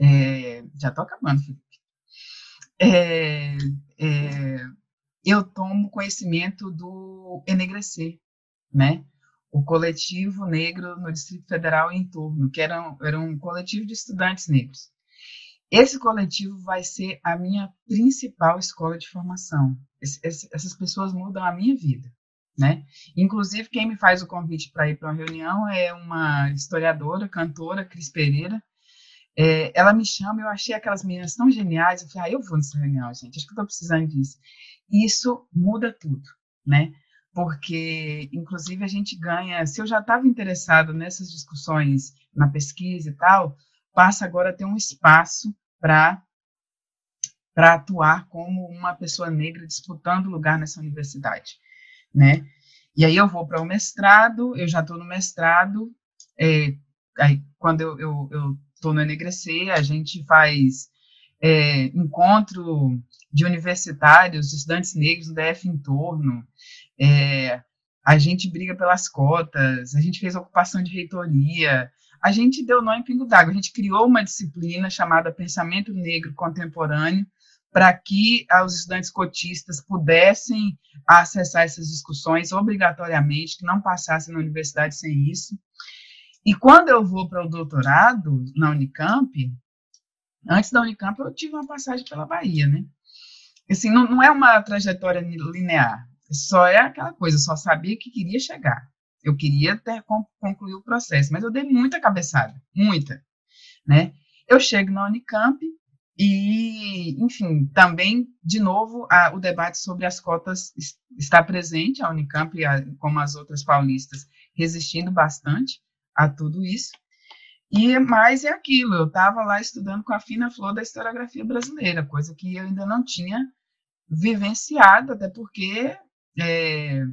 é, já estou acabando, Felipe, é, é, eu tomo conhecimento do Enegrecer, né? o coletivo negro no Distrito Federal e em torno, que era, era um coletivo de estudantes negros. Esse coletivo vai ser a minha principal escola de formação. Essas pessoas mudam a minha vida né? Inclusive, quem me faz o convite para ir para uma reunião é uma historiadora, cantora, Cris Pereira. É, ela me chama, eu achei aquelas meninas tão geniais, eu falei, ah, eu vou nessa reunião, gente, acho que estou precisando disso. Isso muda tudo, né? Porque, inclusive, a gente ganha, se eu já estava interessado nessas discussões na pesquisa e tal, passa agora a ter um espaço para para atuar como uma pessoa negra disputando lugar nessa universidade né? E aí eu vou para o mestrado, eu já estou no mestrado, é, aí quando eu estou no NGC, a gente faz é, encontro de universitários, estudantes negros do DF em torno, é, a gente briga pelas cotas, a gente fez ocupação de reitoria, a gente deu nó em pingo d'água, a gente criou uma disciplina chamada Pensamento Negro Contemporâneo, para que os estudantes cotistas pudessem acessar essas discussões obrigatoriamente, que não passassem na universidade sem isso. E quando eu vou para o doutorado na Unicamp, antes da Unicamp eu tive uma passagem pela Bahia, né? Assim, não, não é uma trajetória linear, só é aquela coisa, eu só sabia que queria chegar. Eu queria ter, concluir o processo, mas eu dei muita cabeçada, muita, né? Eu chego na Unicamp e, enfim, também, de novo, a, o debate sobre as cotas está presente, a Unicamp, a, como as outras paulistas, resistindo bastante a tudo isso. E mais é aquilo, eu estava lá estudando com a fina flor da historiografia brasileira, coisa que eu ainda não tinha vivenciado, até porque, é,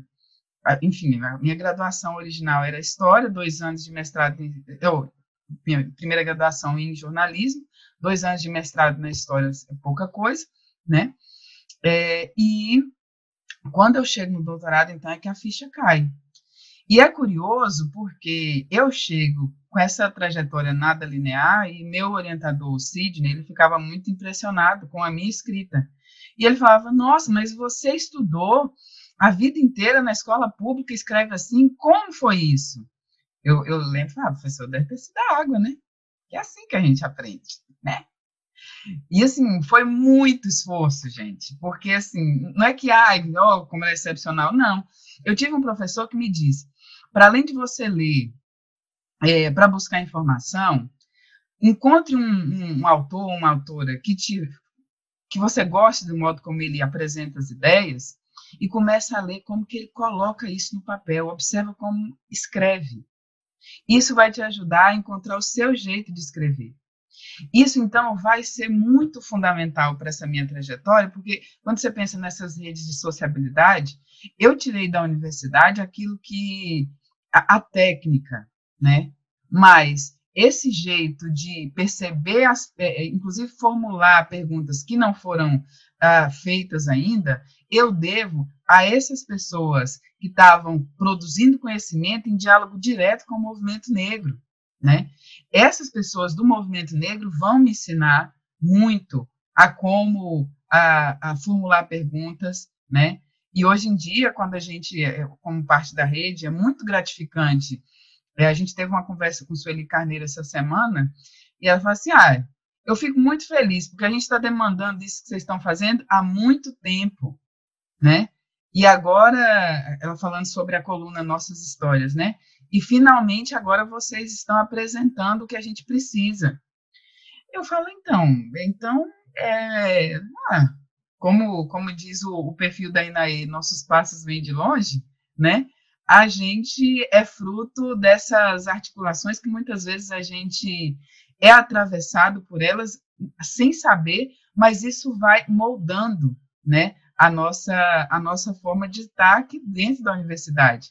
enfim, a minha graduação original era História, dois anos de mestrado, em, eu, minha primeira graduação em jornalismo, dois anos de mestrado na História é pouca coisa, né? É, e quando eu chego no doutorado, então, é que a ficha cai. E é curioso porque eu chego com essa trajetória nada linear e meu orientador, o Sidney, ele ficava muito impressionado com a minha escrita. E ele falava: Nossa, mas você estudou a vida inteira na escola pública escreve assim? Como foi isso? Eu, eu lembro, ah, professor, deve ter sido água, né? É assim que a gente aprende, né? E assim, foi muito esforço, gente, porque assim, não é que, ai, oh, como é excepcional, não. Eu tive um professor que me disse: para além de você ler é, para buscar informação, encontre um, um, um autor uma autora que te que você goste do modo como ele apresenta as ideias e comece a ler como que ele coloca isso no papel, observa como escreve. Isso vai te ajudar a encontrar o seu jeito de escrever. Isso, então, vai ser muito fundamental para essa minha trajetória, porque quando você pensa nessas redes de sociabilidade, eu tirei da universidade aquilo que a, a técnica, né? Mas esse jeito de perceber, as, é, é, inclusive formular perguntas que não foram ah, feitas ainda, eu devo a essas pessoas que estavam produzindo conhecimento em diálogo direto com o movimento negro, né? Essas pessoas do movimento negro vão me ensinar muito a como a, a formular perguntas, né? E hoje em dia, quando a gente, é, como parte da rede, é muito gratificante. É, a gente teve uma conversa com Sueli Carneiro essa semana, e ela falou assim: ah, eu fico muito feliz, porque a gente está demandando isso que vocês estão fazendo há muito tempo, né? E agora, ela falando sobre a coluna Nossas Histórias, né? E finalmente agora vocês estão apresentando o que a gente precisa. Eu falo, então, então, é, ah, como, como diz o, o perfil da Inaê, nossos passos vêm de longe, né? A gente é fruto dessas articulações que muitas vezes a gente é atravessado por elas sem saber, mas isso vai moldando, né? A nossa, a nossa forma de estar aqui dentro da universidade.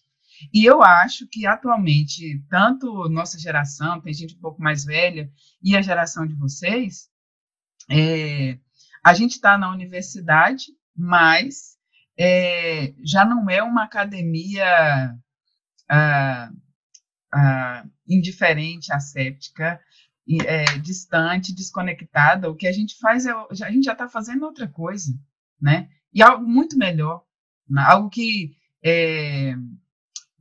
E eu acho que atualmente, tanto nossa geração, tem gente um pouco mais velha, e a geração de vocês, é, a gente está na universidade, mas é, já não é uma academia ah, ah, indiferente, asséptica, é, distante, desconectada. O que a gente faz é, a gente já está fazendo outra coisa, né? E algo muito melhor, né? algo que é,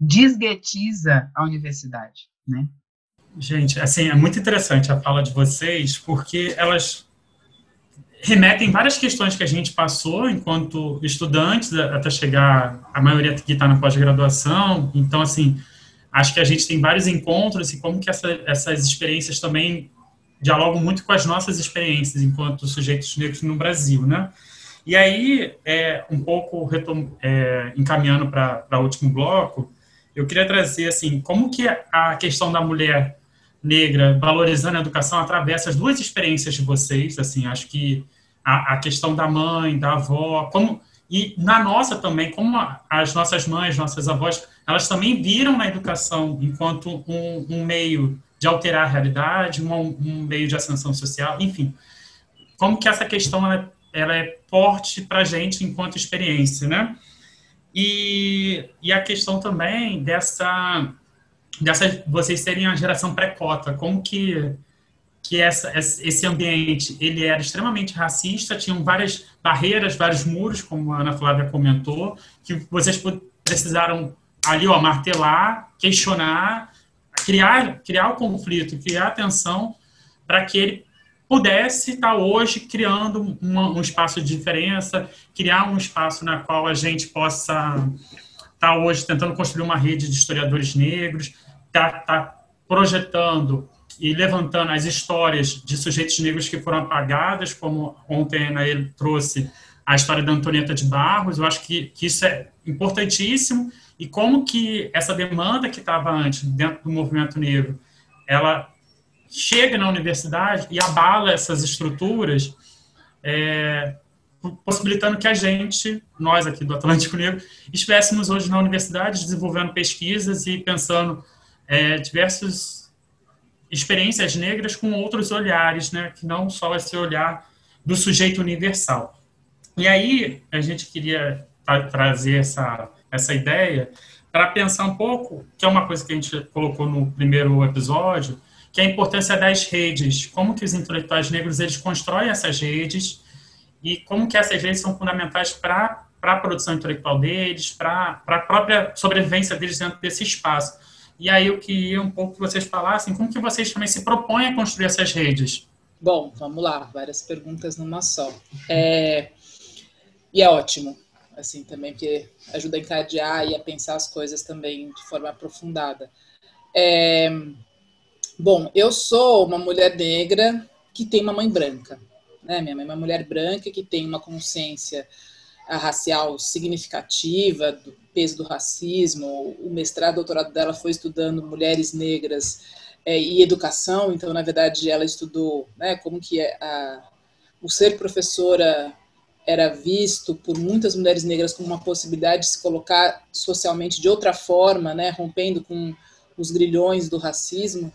desguetiza a universidade, né?
Gente, assim, é muito interessante a fala de vocês, porque elas remetem várias questões que a gente passou enquanto estudantes, até chegar a maioria que está na pós-graduação. Então, assim, acho que a gente tem vários encontros e como que essa, essas experiências também dialogam muito com as nossas experiências enquanto sujeitos negros no Brasil, né? E aí, é, um pouco retom é, encaminhando para o último bloco, eu queria trazer, assim, como que a questão da mulher negra valorizando a educação atravessa as duas experiências de vocês, assim, acho que a, a questão da mãe, da avó, como e na nossa também, como as nossas mães, nossas avós, elas também viram na educação enquanto um, um meio de alterar a realidade, um, um, meio de ascensão social, enfim. como que essa questão ela, ela é forte para a gente enquanto experiência, né? E, e a questão também dessa, dessa vocês serem a geração pré-cota, como que que essa, esse ambiente ele era extremamente racista, tinham várias barreiras, vários muros, como a Ana Flávia comentou, que vocês precisaram ali ó, martelar, questionar, criar, criar o conflito, criar a tensão para que ele pudesse estar hoje criando uma, um espaço de diferença, criar um espaço na qual a gente possa estar hoje tentando construir uma rede de historiadores negros, estar tá, tá projetando e levantando as histórias de sujeitos negros que foram apagadas, como ontem a ele trouxe a história da Antonieta de Barros, eu acho que, que isso é importantíssimo, e como que essa demanda que estava antes dentro do movimento negro, ela chega na universidade e abala essas estruturas, é, possibilitando que a gente, nós aqui do Atlântico Negro, estivéssemos hoje na universidade desenvolvendo pesquisas e pensando é, diversas experiências negras com outros olhares, né, que não só esse olhar do sujeito universal. E aí a gente queria trazer essa, essa ideia para pensar um pouco, que é uma coisa que a gente colocou no primeiro episódio, que é a importância das redes, como que os intelectuais negros eles constroem essas redes e como que essas redes são fundamentais para a produção intelectual deles, para a própria sobrevivência deles dentro desse espaço. E aí eu queria um pouco que vocês falassem como que vocês também se propõem a construir essas redes.
Bom, vamos lá, várias perguntas numa só. É... E é ótimo, assim, também, porque ajuda a encadear e a pensar as coisas também de forma aprofundada. É... Bom, eu sou uma mulher negra que tem uma mãe branca. Né? Minha mãe é uma mulher branca que tem uma consciência racial significativa do peso do racismo. O mestrado, doutorado dela foi estudando mulheres negras é, e educação. Então, na verdade, ela estudou né, como que é a, o ser professora era visto por muitas mulheres negras como uma possibilidade de se colocar socialmente de outra forma, né, rompendo com os grilhões do racismo.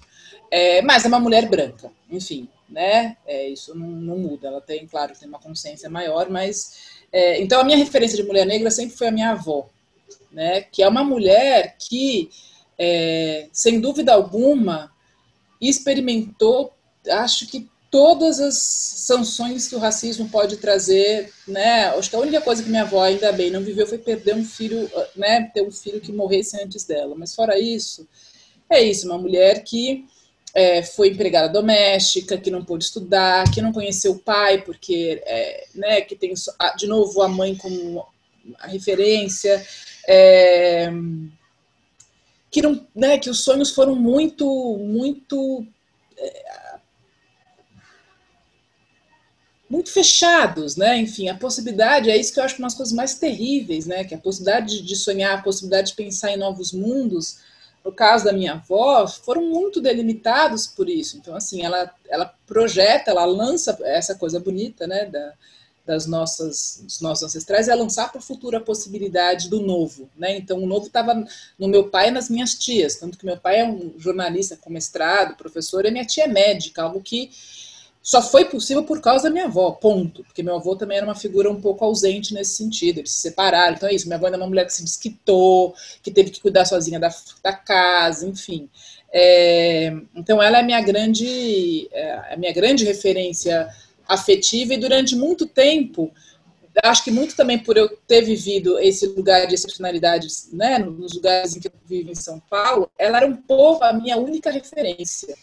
É, mas é uma mulher branca, enfim, né? É, isso não, não, muda. Ela tem, claro, tem uma consciência maior, mas é, então a minha referência de mulher negra sempre foi a minha avó, né? Que é uma mulher que, é, sem dúvida alguma, experimentou, acho que todas as sanções que o racismo pode trazer, né? Acho que a única coisa que minha avó ainda bem não viveu foi perder um filho, né? Ter um filho que morresse antes dela. Mas fora isso, é isso, uma mulher que é, foi empregada doméstica, que não pôde estudar, que não conheceu o pai, porque, é, né, que tem, de novo, a mãe como a referência, é, que, não, né, que os sonhos foram muito, muito é, muito fechados, né? Enfim, a possibilidade é isso que eu acho uma das coisas mais terríveis, né? Que a possibilidade de sonhar, a possibilidade de pensar em novos mundos, no caso da minha avó, foram muito delimitados por isso. Então, assim, ela, ela projeta, ela lança essa coisa bonita, né, da, das nossas, dos nossos ancestrais, é lançar para o futuro a possibilidade do novo, né? Então, o novo estava no meu pai e nas minhas tias, tanto que meu pai é um jornalista com mestrado, professor, e minha tia é médica, algo que só foi possível por causa da minha avó, ponto. Porque meu avô também era uma figura um pouco ausente nesse sentido, eles se separaram. Então é isso, minha avó era uma mulher que se desquitou, que teve que cuidar sozinha da, da casa, enfim. É, então ela é a minha grande, é, a minha grande referência afetiva e durante muito tempo, acho que muito também por eu ter vivido esse lugar de excepcionalidade, né, nos lugares em que eu vivo em São Paulo, ela era um pouco a minha única referência,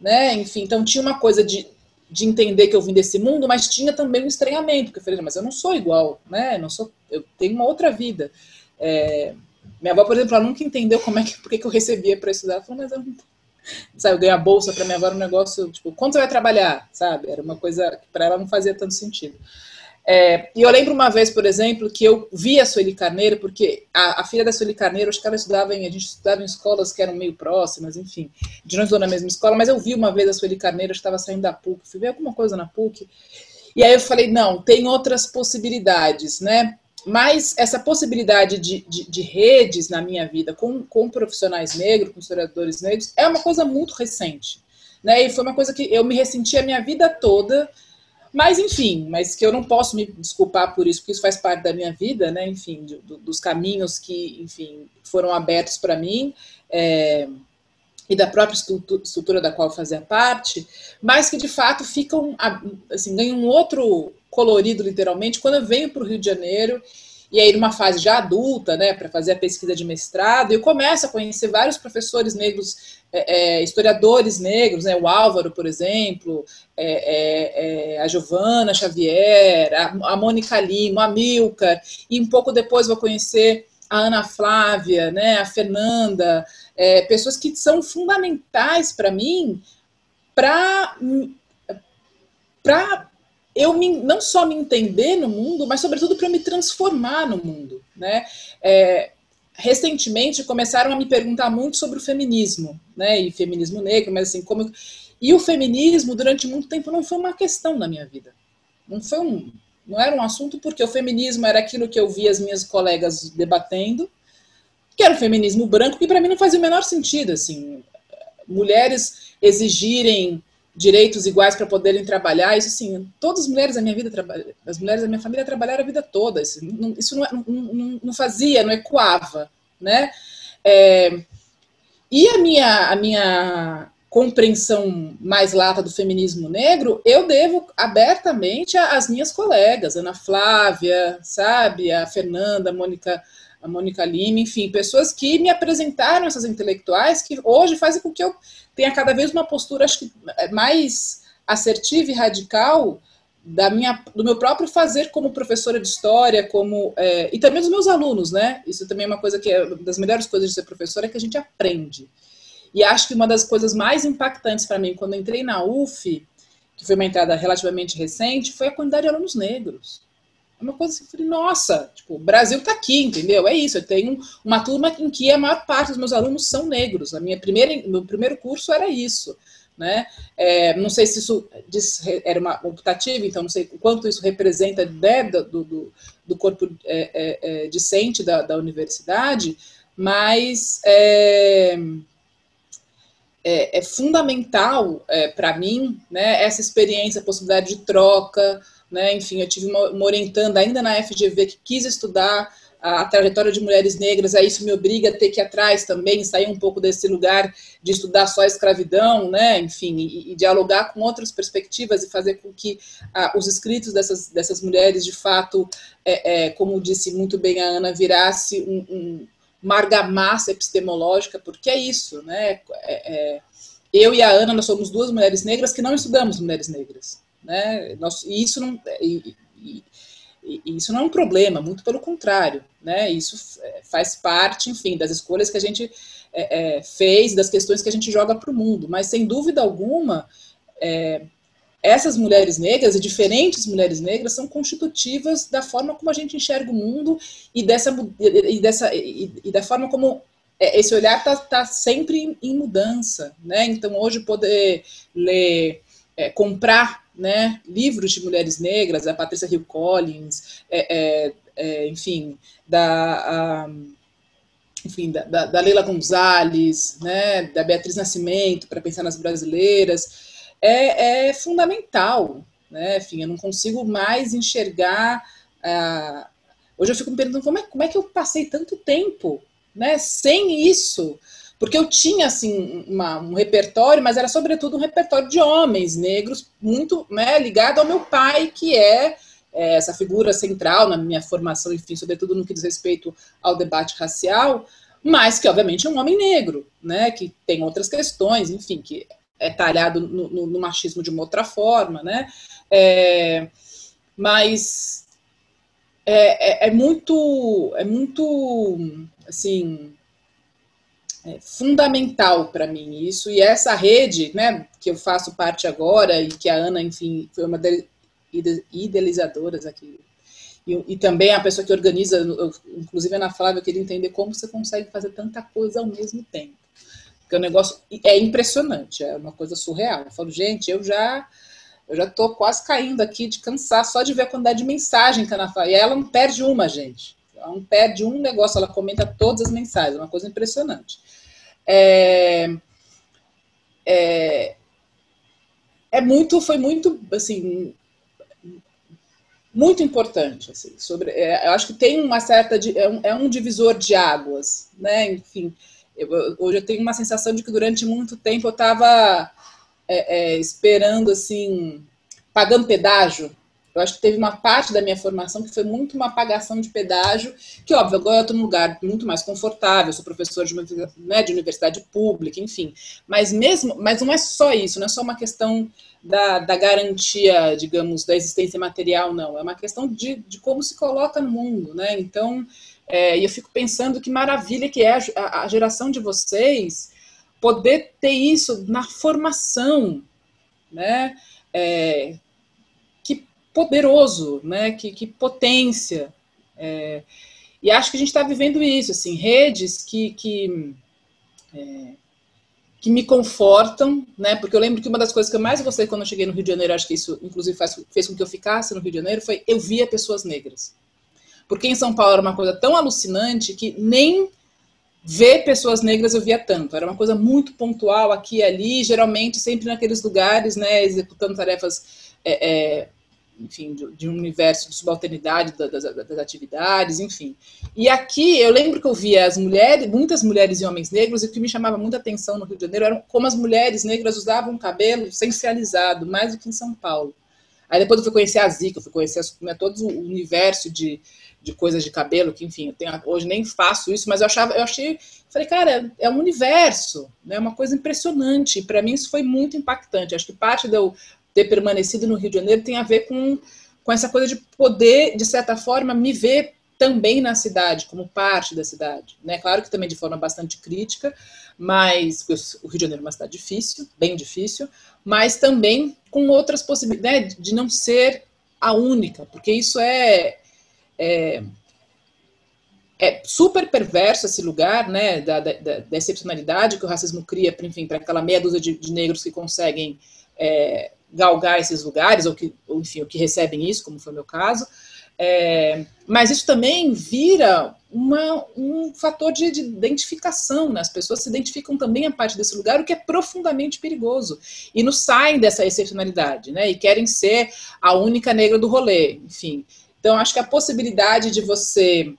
né? Enfim, então tinha uma coisa de de entender que eu vim desse mundo, mas tinha também um estranhamento, porque eu falei, mas eu não sou igual, né? Não sou, eu tenho uma outra vida. É, minha avó, por exemplo, ela nunca entendeu como é que, por que eu recebia para estudar. Ela falou, mas eu não. Sabe, eu ganhar bolsa para minha avó um negócio, tipo, quanto você vai trabalhar? Sabe? Era uma coisa que para ela não fazia tanto sentido. É, e eu lembro uma vez, por exemplo, que eu vi a Sueli Carneiro, porque a, a filha da Sueli Carneiro, acho que ela estudava em, a gente estudava em escolas que eram meio próximas, enfim, de não estudou na mesma escola, mas eu vi uma vez a Sueli Carneiro, estava saindo da PUC, fui ver alguma coisa na PUC, e aí eu falei, não, tem outras possibilidades, né? Mas essa possibilidade de, de, de redes na minha vida com, com profissionais negros, com historiadores negros, é uma coisa muito recente, né? E foi uma coisa que eu me ressenti a minha vida toda, Mas, enfim, mas que eu não posso me desculpar por isso, porque isso faz parte da minha vida, né? Enfim, de, dos caminhos que, enfim, foram abertos para mim. É, e da própria estrutura da qual fazia parte, mas que de fato ficam, assim, ganham um outro colorido, literalmente, quando eu venho para o Rio de Janeiro, e aí numa fase já adulta, né, para fazer a pesquisa de mestrado, eu começo a conhecer vários professores negros, é, é, historiadores negros, né, o Álvaro, por exemplo, é, é, é a Giovana Xavier, a, a Mônica Lima, a Milka, e um pouco depois vou conhecer a Ana Flávia, né, a Fernanda, pessoas que são fundamentais para mim para para eu me, não só me entender no mundo, mas sobretudo para me transformar no mundo, né? É, recentemente começaram a me perguntar muito sobre o feminismo, né? E feminismo negro, mas assim como e o feminismo durante muito tempo não foi uma questão na minha vida, não foi um não era um assunto porque o feminismo era aquilo que eu via as minhas colegas debatendo que era o feminismo branco, que para mim não fazia o menor sentido, assim, mulheres exigirem direitos iguais para poderem trabalhar, isso assim, todas as mulheres da minha vida, as mulheres da minha família trabalharam a vida toda, isso não, isso não, não, não fazia, não ecoava, né? É, e a minha, a minha compreensão mais lata do feminismo negro, eu devo abertamente às minhas colegas, Ana Flávia, sabe, a Fernanda, a Mônica a Mônica Lima, enfim, pessoas que me apresentaram essas intelectuais que hoje fazem com que eu tenha cada vez uma postura, acho que é, mais assertiva e radical da minha, do meu próprio fazer como professora de história, como é, e também dos meus alunos, né? Isso também é uma coisa que é das melhores coisas de ser professora é que a gente aprende. E acho que uma das coisas mais impactantes para mim quando entrei na UF, que foi uma entrada relativamente recente, foi a quantidade de alunos negros. É uma coisa eu falei, nossa, tipo, o Brasil está aqui, entendeu? É isso. Eu tenho uma turma em que a maior parte dos meus alunos são negros. A minha primeira, meu primeiro curso era isso. Né? É, não sei se isso era uma optativa, então não sei o quanto isso representa né, do, do, do, corpo é, é, é, discente da, da, universidade, mas é, é, é fundamental para mim né, essa experiência, a possibilidade de troca, né? Enfim, eu tive uma, uma orientanda ainda na FGV que quis estudar a, a, trajetória de mulheres negras, aí isso me obriga a ter que ir atrás também, sair um pouco desse lugar de estudar só a escravidão, né? Enfim, e, e dialogar com outras perspectivas e fazer com que ah, os escritos dessas, dessas mulheres, de fato, é, é, como disse muito bem a Ana, virasse um, um, uma argamassa epistemológica, porque é isso, né? É, é, eu e a Ana, nós somos duas mulheres negras que não estudamos mulheres negras. Né? Nós, e isso não, e, e, e, isso não é um problema, muito pelo contrário. Né? Isso é, faz parte, enfim, das escolhas que a gente é, é, fez, das questões que a gente joga para o mundo. Mas, sem dúvida alguma, é, essas mulheres negras e diferentes mulheres negras são constitutivas da forma como a gente enxerga o mundo e dessa e, dessa, e, e da forma como é, esse olhar está tá sempre em mudança, né? Então hoje poder ler, é, comprar né, livros de mulheres negras, a Patrícia Hill Collins, é, é, é, enfim, da, a, enfim, da, da, da, Leila Gonzalez, né, da Beatriz Nascimento, para pensar nas brasileiras, é, é, fundamental. Né, enfim, eu não consigo mais enxergar. Hoje eu fico me perguntando como é, como é que eu passei tanto tempo né, sem isso porque eu tinha assim uma, um repertório, mas era sobretudo um repertório de homens negros, muito né, ligado ao meu pai, que é, é, essa figura central na minha formação, enfim, sobretudo no que diz respeito ao debate racial, mas que obviamente é um homem negro, né, que tem outras questões, enfim, que é talhado no, no, no machismo de uma outra forma, né, é, mas é, é, é muito, é muito, assim, é fundamental para mim isso e essa rede, né, que eu faço parte agora e que a Ana, enfim, foi uma das idealizadoras aqui e, e, também a pessoa que organiza, inclusive a Ana Flávia, eu queria entender como você consegue fazer tanta coisa ao mesmo tempo. Porque o negócio é impressionante, é uma coisa surreal. Eu falo, gente, eu já eu já tô quase caindo aqui de cansar só de ver a quantidade de mensagem que a Ana Flávia. E ela não perde uma, gente. Ela não perde um negócio, ela comenta todas as mensagens, é uma coisa impressionante é, é, é muito, foi muito, assim, muito importante. Assim, sobre, é, eu acho que tem uma certa. É um, é um divisor de águas, né? Enfim, eu, hoje eu tenho uma sensação de que durante muito tempo eu estava é, é, esperando, assim, pagando pedágio eu acho que teve uma parte da minha formação que foi muito uma pagação de pedágio, que, óbvio, agora eu estou num lugar muito mais confortável, sou professor de, né, de universidade pública, enfim. Mas mesmo, mas não é só isso, não é só uma questão da, da garantia, digamos, da existência material, não. É uma questão de, de como se coloca no mundo, né? Então, é, eu fico pensando que maravilha que é a, a geração de vocês poder ter isso na formação, né? É, poderoso, né? Que, que potência. É, e acho que a gente está vivendo isso, assim, redes que, que, é, que me confortam, né? Porque eu lembro que uma das coisas que eu mais gostei quando eu cheguei no Rio de Janeiro, acho que isso inclusive faz, fez com que eu ficasse no Rio de Janeiro, foi eu via pessoas negras. Porque em São Paulo era uma coisa tão alucinante que nem ver pessoas negras eu via tanto. Era uma coisa muito pontual aqui e ali, geralmente sempre naqueles lugares, né, executando tarefas é, é, enfim, de, de, um universo de subalternidade das, das, atividades, enfim. E aqui eu lembro que eu via as mulheres, muitas mulheres e homens negros, e o que me chamava muita atenção no Rio de Janeiro era como as mulheres negras usavam cabelo sensualizado, mais do que em São Paulo. Aí depois eu fui conhecer a Zica, eu fui conhecer né, todo o universo de, de coisas de cabelo, que enfim, eu tenho, hoje nem faço isso, mas eu achava, eu achei, falei, cara, é um universo, né, uma coisa impressionante. Para mim isso foi muito impactante. Acho que parte do, ter permanecido no Rio de Janeiro tem a ver com, com essa coisa de poder, de certa forma, me ver também na cidade, como parte da cidade. Né? Claro que também de forma bastante crítica, mas o Rio de Janeiro é uma cidade difícil, bem difícil, mas também com outras possibilidades né, de não ser a única, porque isso é, é, é super perverso esse lugar, né, da, da, da, excepcionalidade que o racismo cria, enfim, para aquela meia dúzia de, de negros que conseguem é, galgar esses lugares, ou que, ou, enfim, o que recebem isso, como foi o meu caso. É, mas isso também vira uma, um fator de, de, identificação, né? as pessoas se identificam também a parte desse lugar, o que é profundamente perigoso, e não saem dessa excepcionalidade, né? e querem ser a única negra do rolê, enfim. Então, acho que a possibilidade de você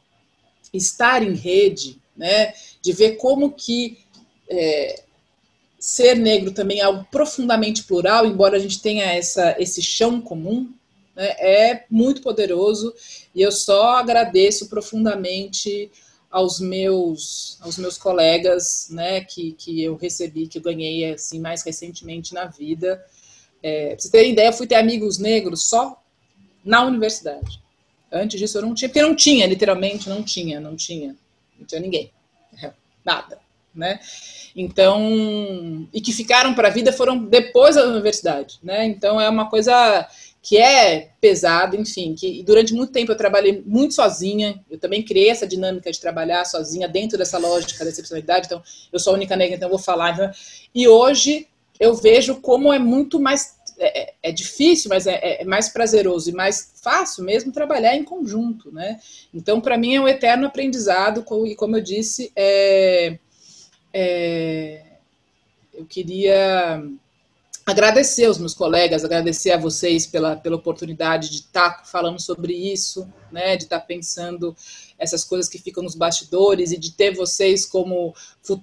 estar em rede, né, de ver como que é, ser negro também é algo profundamente plural, embora a gente tenha essa, esse chão comum, né, é muito poderoso e eu só agradeço profundamente aos meus aos meus colegas, né, que, que eu recebi, que eu ganhei assim mais recentemente na vida. É, pra vocês terem ideia, eu fui ter amigos negros só na universidade. Antes disso eu não tinha, porque não tinha, literalmente não tinha, não tinha, não tinha ninguém, nada né? Então, e que ficaram para a vida foram depois da universidade, né? Então é uma coisa que é pesado, enfim, que durante muito tempo eu trabalhei muito sozinha, eu também criei essa dinâmica de trabalhar sozinha dentro dessa lógica da excepcionalidade, então eu sou a única negra, então eu vou falar. Então, e hoje eu vejo como é muito mais é, é, é difícil, mas é, é, mais prazeroso e mais fácil mesmo trabalhar em conjunto, né? Então, para mim é um eterno aprendizado e, como eu disse, é, é, eu queria agradecer aos meus colegas, agradecer a vocês pela, pela oportunidade de estar falando sobre isso, né, de estar pensando essas coisas que ficam nos bastidores e de ter vocês como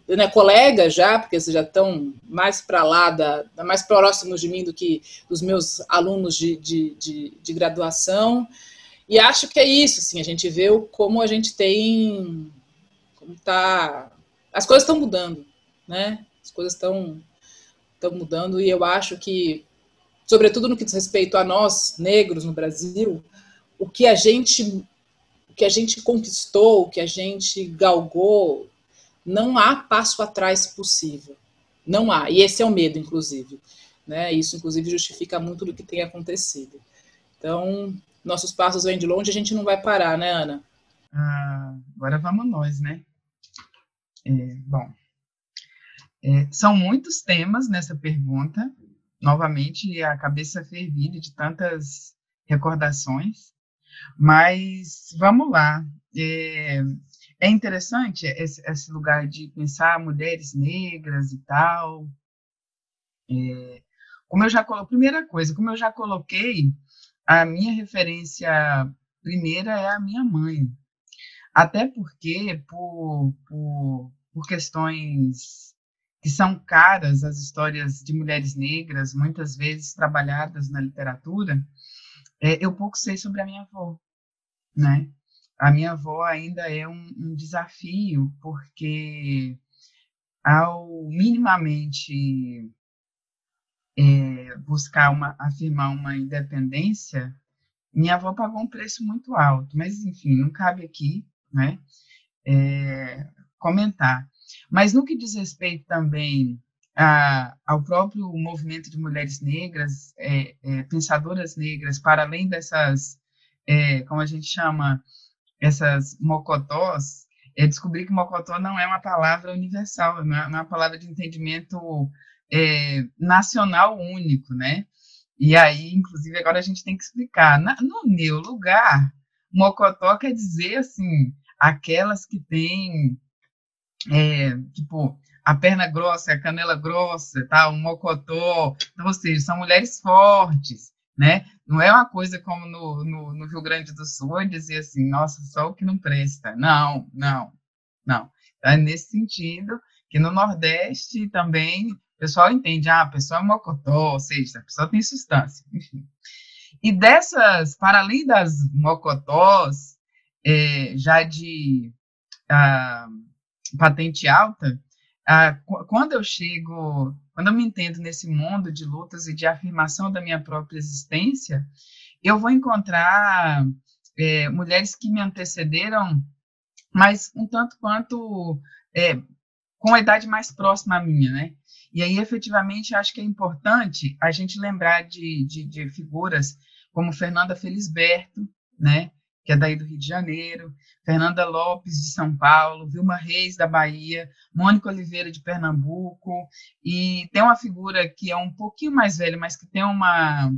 né, colegas já, porque vocês já estão mais para lá, da, mais próximos de mim do que dos meus alunos de, de, de, de graduação. E acho que é isso, assim, a gente vê como a gente tem, como está as coisas estão mudando, né? As coisas estão estão mudando e eu acho que, sobretudo no que diz respeito a nós negros no Brasil, o que a gente o que a gente conquistou, o que a gente galgou, não há passo atrás possível. Não há. E esse é o medo, inclusive. Né? Isso, inclusive, justifica muito do que tem acontecido. Então, nossos passos vêm de longe, a gente não vai parar, né, Ana?
Ah, agora vamos nós, né? É, bom, é, são muitos temas nessa pergunta. Novamente, a cabeça fervilha de tantas recordações. Mas vamos lá. É, é interessante esse, esse, lugar de pensar mulheres negras e tal. É, como eu já coloquei, primeira coisa, como eu já coloquei, a minha referência primeira é a minha mãe. Até porque, por, por, por questões que são caras, as histórias de mulheres negras, muitas vezes trabalhadas na literatura, é, eu pouco sei sobre a minha avó, né? A minha avó ainda é um, um desafio, porque ao minimamente é, buscar uma, afirmar uma independência, minha avó pagou um preço muito alto, mas enfim, não cabe aqui, né, é, comentar. Mas no que diz respeito também a, ao próprio movimento de mulheres negras, é, é pensadoras negras, para além dessas, é, como a gente chama, essas mocotós, é descobrir que mocotó não é uma palavra universal, não é, é uma palavra de entendimento é, nacional único, né? E aí, inclusive, agora a gente tem que explicar. Na, no meu lugar, mocotó quer dizer, assim, aquelas que têm, é, tipo, a perna grossa, a canela grossa, tá? O mocotó. Então, ou seja, são mulheres fortes, né? Não é uma coisa como no, no, no, Rio Grande do Sul, dizer assim, nossa, só o que não presta. Não, não, não. Então, é nesse sentido que no Nordeste também o pessoal entende, ah, a pessoa é mocotó, ou seja, a pessoa tem substância, enfim. E dessas, para além das mocotós, é, já de ah, patente alta, ah, quando eu chego quando eu me entendo nesse mundo de lutas e de afirmação da minha própria existência, eu vou encontrar é, mulheres que me antecederam, mas um tanto quanto é, com a idade mais próxima à minha, né? E aí, efetivamente, acho que é importante a gente lembrar de, de, de figuras como Fernanda Felisberto, né? Que é daí do Rio de Janeiro, Fernanda Lopes, de São Paulo, Vilma Reis, da Bahia, Mônica Oliveira, de Pernambuco, e tem uma figura que é um pouquinho mais velha, mas que tem uma,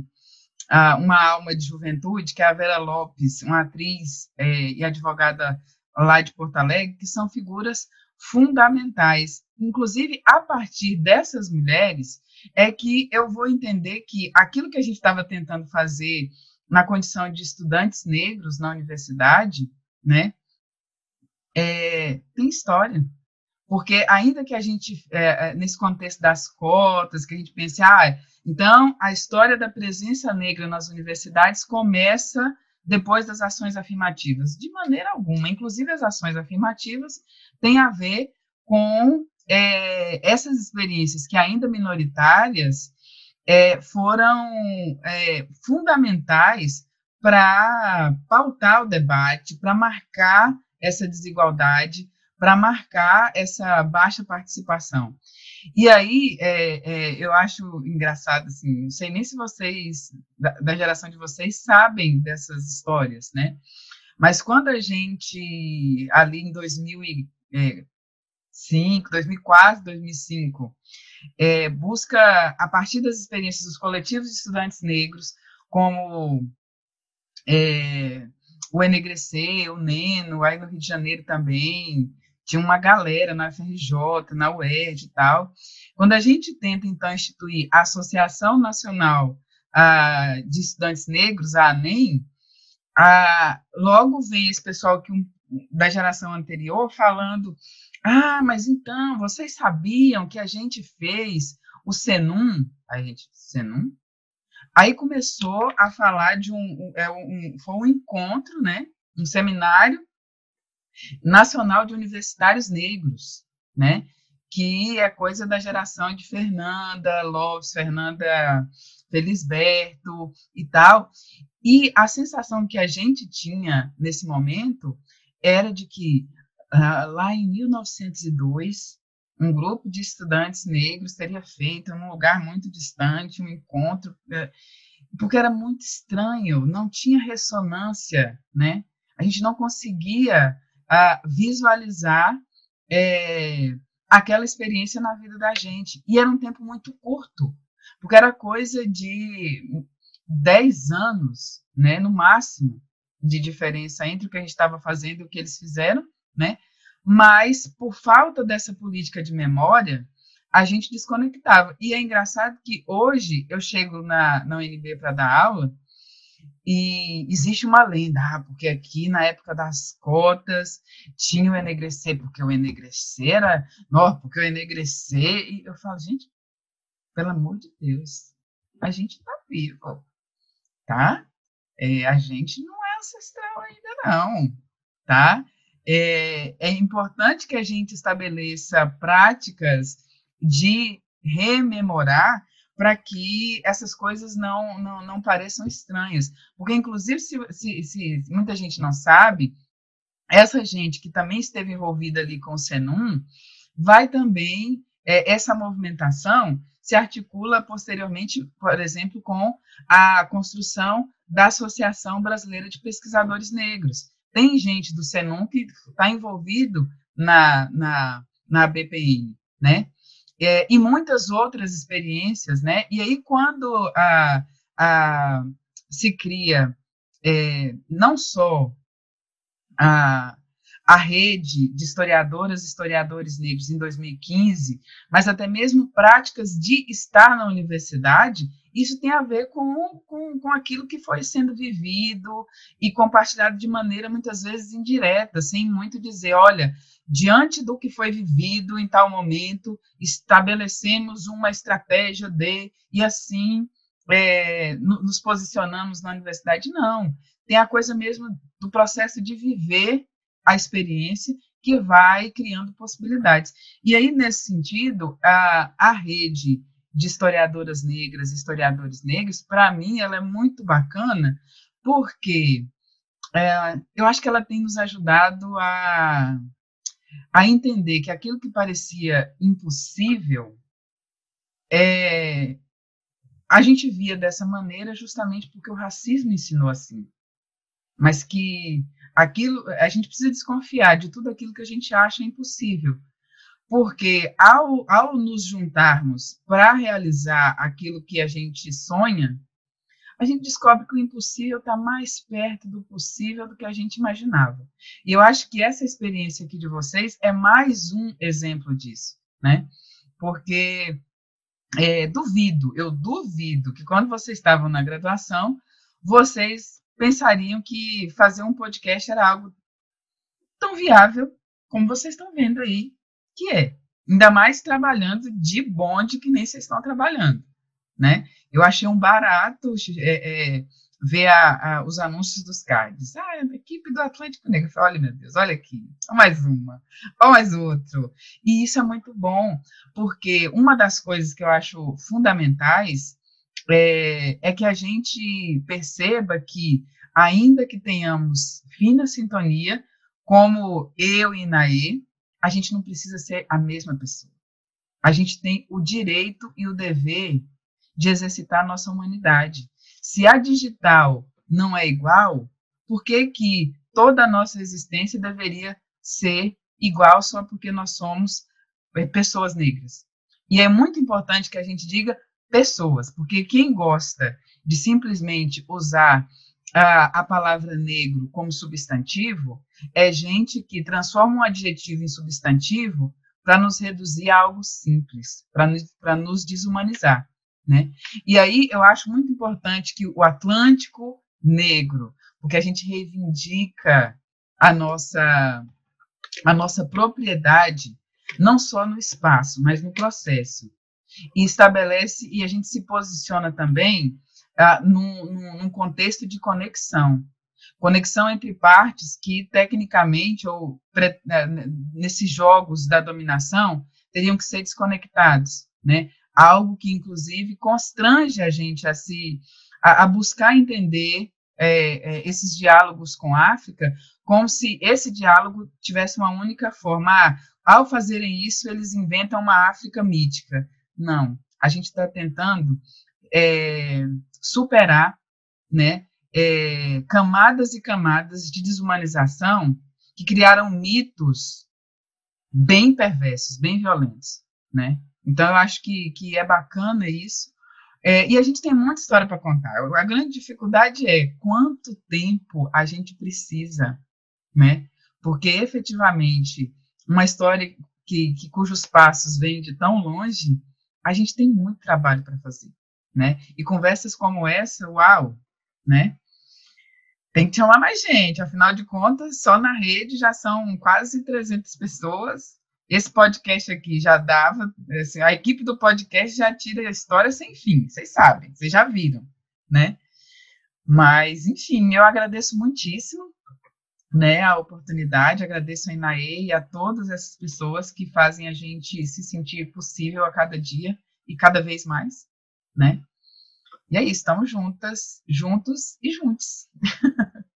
uma alma de juventude, que é a Vera Lopes, uma atriz é, e advogada lá de Porto Alegre, que são figuras fundamentais. Inclusive, a partir dessas mulheres, é que eu vou entender que aquilo que a gente estava tentando fazer na condição de estudantes negros na universidade, né, é, tem história. Porque ainda que a gente, é, é, nesse contexto das cotas, que a gente pense, ah, então a história da presença negra nas universidades começa depois das ações afirmativas. De maneira alguma. Inclusive, as ações afirmativas têm a ver com é, essas experiências que ainda minoritárias é, foram é, fundamentais para pautar o debate, para marcar essa desigualdade, para marcar essa baixa participação. E aí, é, é, eu acho engraçado, assim, não sei nem se vocês, da, da, geração de vocês, sabem dessas histórias, né? Mas quando a gente, ali em 2005, 2004, 2005, é, busca, a partir das experiências dos coletivos de estudantes negros, como é, o Enegrecer, o Neno, aí no Rio de Janeiro também, tinha uma galera na FRJ, na UERJ e tal. Quando a gente tenta, então, instituir a Associação Nacional ah, de Estudantes Negros, a ANEM, ah, logo vem esse pessoal que um, da geração anterior falando ah, mas então, vocês sabiam que a gente fez o Senum? A gente, Senum? Aí começou a falar de um, é um, foi um encontro, né? Um seminário nacional de universitários negros, né? Que é coisa da geração de Fernanda Lopes, Fernanda Felisberto e tal. E a sensação que a gente tinha nesse momento era de que lá em 1902, um grupo de estudantes negros teria feito num lugar muito distante um encontro, uh, porque era muito estranho, não tinha ressonância, né? A gente não conseguia uh, visualizar é, aquela experiência na vida da gente. E era um tempo muito curto, porque era coisa de 10 anos, né, no máximo, de diferença entre o que a gente estava fazendo e o que eles fizeram, né? Mas, por falta dessa política de memória, a gente desconectava. E é engraçado que hoje eu chego na, na UNB para dar aula e existe uma lenda, ah, porque aqui na época das cotas tinha o enegrecer, porque o enegrecer era, não, porque o enegrecer, e eu falo, gente, pelo amor de Deus, a gente está vivo, tá? É, a gente não é ancestral ainda não, tá? É, é importante que a gente estabeleça práticas de rememorar para que essas coisas não, não, não pareçam estranhas. Porque, inclusive, se, se, se, muita gente não sabe, essa gente que também esteve envolvida ali com o Senum, vai também, é, essa movimentação se articula posteriormente, por exemplo, com a construção da Associação Brasileira de Pesquisadores Negros. Tem gente do Senum que está envolvido na, na, na BPN, né? é, e muitas outras experiências, né? E aí, quando a, a, se cria é, não só a, a rede de historiadoras e historiadores negros em 2015, mas até mesmo práticas de estar na universidade, isso tem a ver com, com, com aquilo que foi sendo vivido e compartilhado de maneira muitas vezes indireta, sem muito dizer, olha, diante do que foi vivido em tal momento, estabelecemos uma estratégia de, e assim é, nos posicionamos na universidade. Não, tem a coisa mesmo do processo de viver a experiência que vai criando possibilidades. E aí, nesse sentido, a, a rede de historiadoras negras, historiadores negros, para mim, ela é muito bacana, porque é, eu acho que ela tem nos ajudado a, a entender que aquilo que parecia impossível, é, a gente via dessa maneira justamente porque o racismo ensinou assim. Mas que aquilo, a gente precisa desconfiar de tudo aquilo que a gente acha impossível, porque ao, ao nos juntarmos para realizar aquilo que a gente sonha, a gente descobre que o impossível está mais perto do possível do que a gente imaginava. E eu acho que essa experiência aqui de vocês é mais um exemplo disso, né? Porque é, duvido, eu duvido que quando vocês estavam na graduação, vocês pensariam que fazer um podcast era algo tão viável como vocês estão vendo aí que é. Ainda mais trabalhando de bonde que nem vocês estão trabalhando, né? Eu achei um barato é, é, ver a, a, os anúncios dos cards. Ah, é da equipe do Atlântico Negro. falei, olha, meu Deus, olha aqui, mais uma, olha mais outro. E isso é muito bom, porque uma das coisas que eu acho fundamentais é, é que a gente perceba que, ainda que tenhamos fina sintonia, como eu e Inaê, a gente não precisa ser a mesma pessoa. A gente tem o direito e o dever de exercitar a nossa humanidade. Se a digital não é igual, por que, que toda a nossa existência deveria ser igual só porque nós somos eh, pessoas negras? E é muito importante que a gente diga pessoas, porque quem gosta de simplesmente usar a, a palavra negro como substantivo é gente que transforma um adjetivo em substantivo para nos reduzir a algo simples, para nos, nos desumanizar. Né? E aí eu acho muito importante que o Atlântico Negro, porque a gente reivindica a nossa, a nossa propriedade, não só no espaço, mas no processo. E estabelece, e a gente se posiciona também ah, num, num contexto de conexão. Conexão entre partes que, tecnicamente, ou né, nesses jogos da dominação, teriam que ser desconectados, né? Algo que, inclusive, constrange a gente a se a, a buscar entender é, é, esses diálogos com a África como se esse diálogo tivesse uma única forma. Ah, ao fazerem isso, eles inventam uma África mítica. Não, a gente está tentando é, superar né, é, camadas e camadas de desumanização que criaram mitos bem perversos, bem violentos, né? Então, eu acho que, que é bacana isso. É, e a gente tem muita história para contar. A grande dificuldade é quanto tempo a gente precisa, né? Porque, efetivamente, uma história que, que cujos passos vêm de tão longe, a gente tem muito trabalho para fazer né? E conversas como essa, uau, né? Tem que chamar mais gente, afinal de contas, só na rede já são quase 300 pessoas. Esse podcast aqui já dava, assim, a equipe do podcast já tira a história sem fim, vocês sabem, vocês já viram, né? Mas, enfim, eu agradeço muitíssimo né, a oportunidade, agradeço a Inaê e a todas essas pessoas que fazem a gente se sentir possível a cada dia e cada vez mais, né? E é isso, estamos juntas, juntos e juntos.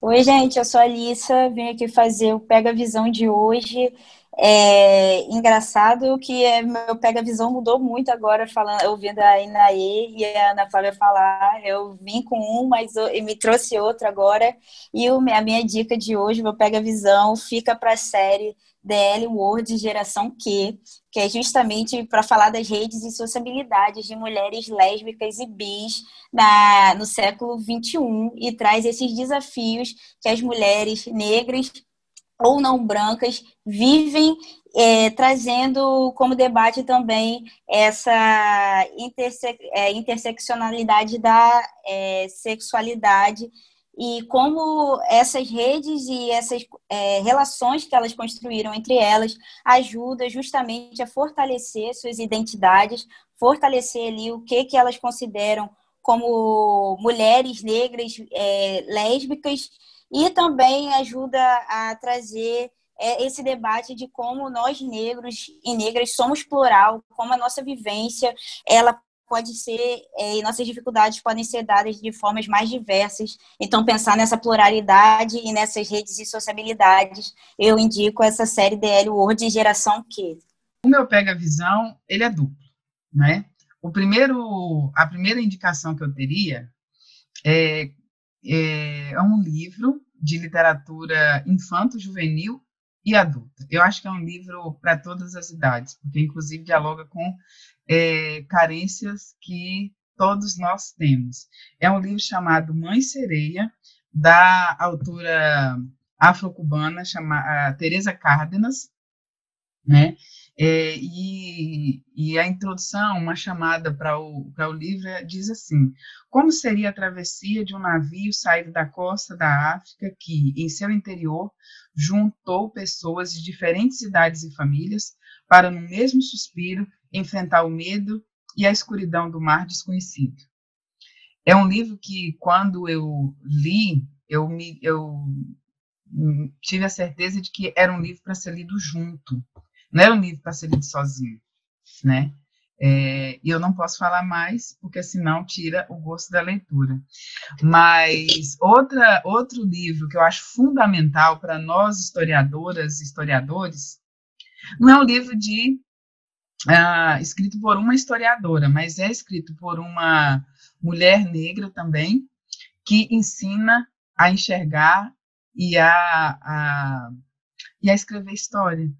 Oi, gente, eu sou a Alissa, vim aqui fazer o Pega Visão de hoje. É engraçado que é, meu pega-visão mudou muito agora, falando, ouvindo a Inaê e a Ana Flávia falar. Eu vim com um, mas eu, me trouxe outro agora. E o, a minha dica de hoje, meu pega-visão, fica para a série DL World Geração Q, que é justamente para falar das redes e sociabilidades de mulheres lésbicas e bis na, no século XXI e traz esses desafios que as mulheres negras ou não brancas vivem é, trazendo como debate também essa interse é, interseccionalidade da é, sexualidade e como essas redes e essas é, relações que elas construíram entre elas ajuda justamente a fortalecer suas identidades, fortalecer ali o que que elas consideram como mulheres negras é, lésbicas e também ajuda a trazer é, esse debate de como nós negros e negras somos plural, como a nossa vivência ela pode ser é, e nossas dificuldades podem ser dadas de formas mais diversas. Então, pensar nessa pluralidade e nessas redes de sociabilidades, eu indico essa série DL de Geração Q.
O meu Pega Visão, ele é duplo, né? O primeiro, a primeira indicação que eu teria é é, é um livro de literatura infanto-juvenil e adulta. Eu acho que é um livro para todas as idades, porque inclusive dialoga com é, carências que todos nós temos. É um livro chamado Mãe Sereia, da autora afro-cubana chamada Teresa Cárdenas, né? É, e, e, a introdução, uma chamada para o, o livro, é, diz assim: Como seria a travessia de um navio saído da costa da África que, em seu interior, juntou pessoas de diferentes idades e famílias para, no mesmo suspiro, enfrentar o medo e a escuridão do mar desconhecido? É um livro que, quando eu li, eu, me, eu tive a certeza de que era um livro para ser lido junto não é um livro para ser lido sozinho, né? É, e eu não posso falar mais, porque senão tira o gosto da leitura. Mas outra, outro livro que eu acho fundamental para nós, historiadoras e historiadores, não é um livro de ah, escrito por uma historiadora, mas é escrito por uma mulher negra também, que ensina a enxergar e a, a, e a escrever história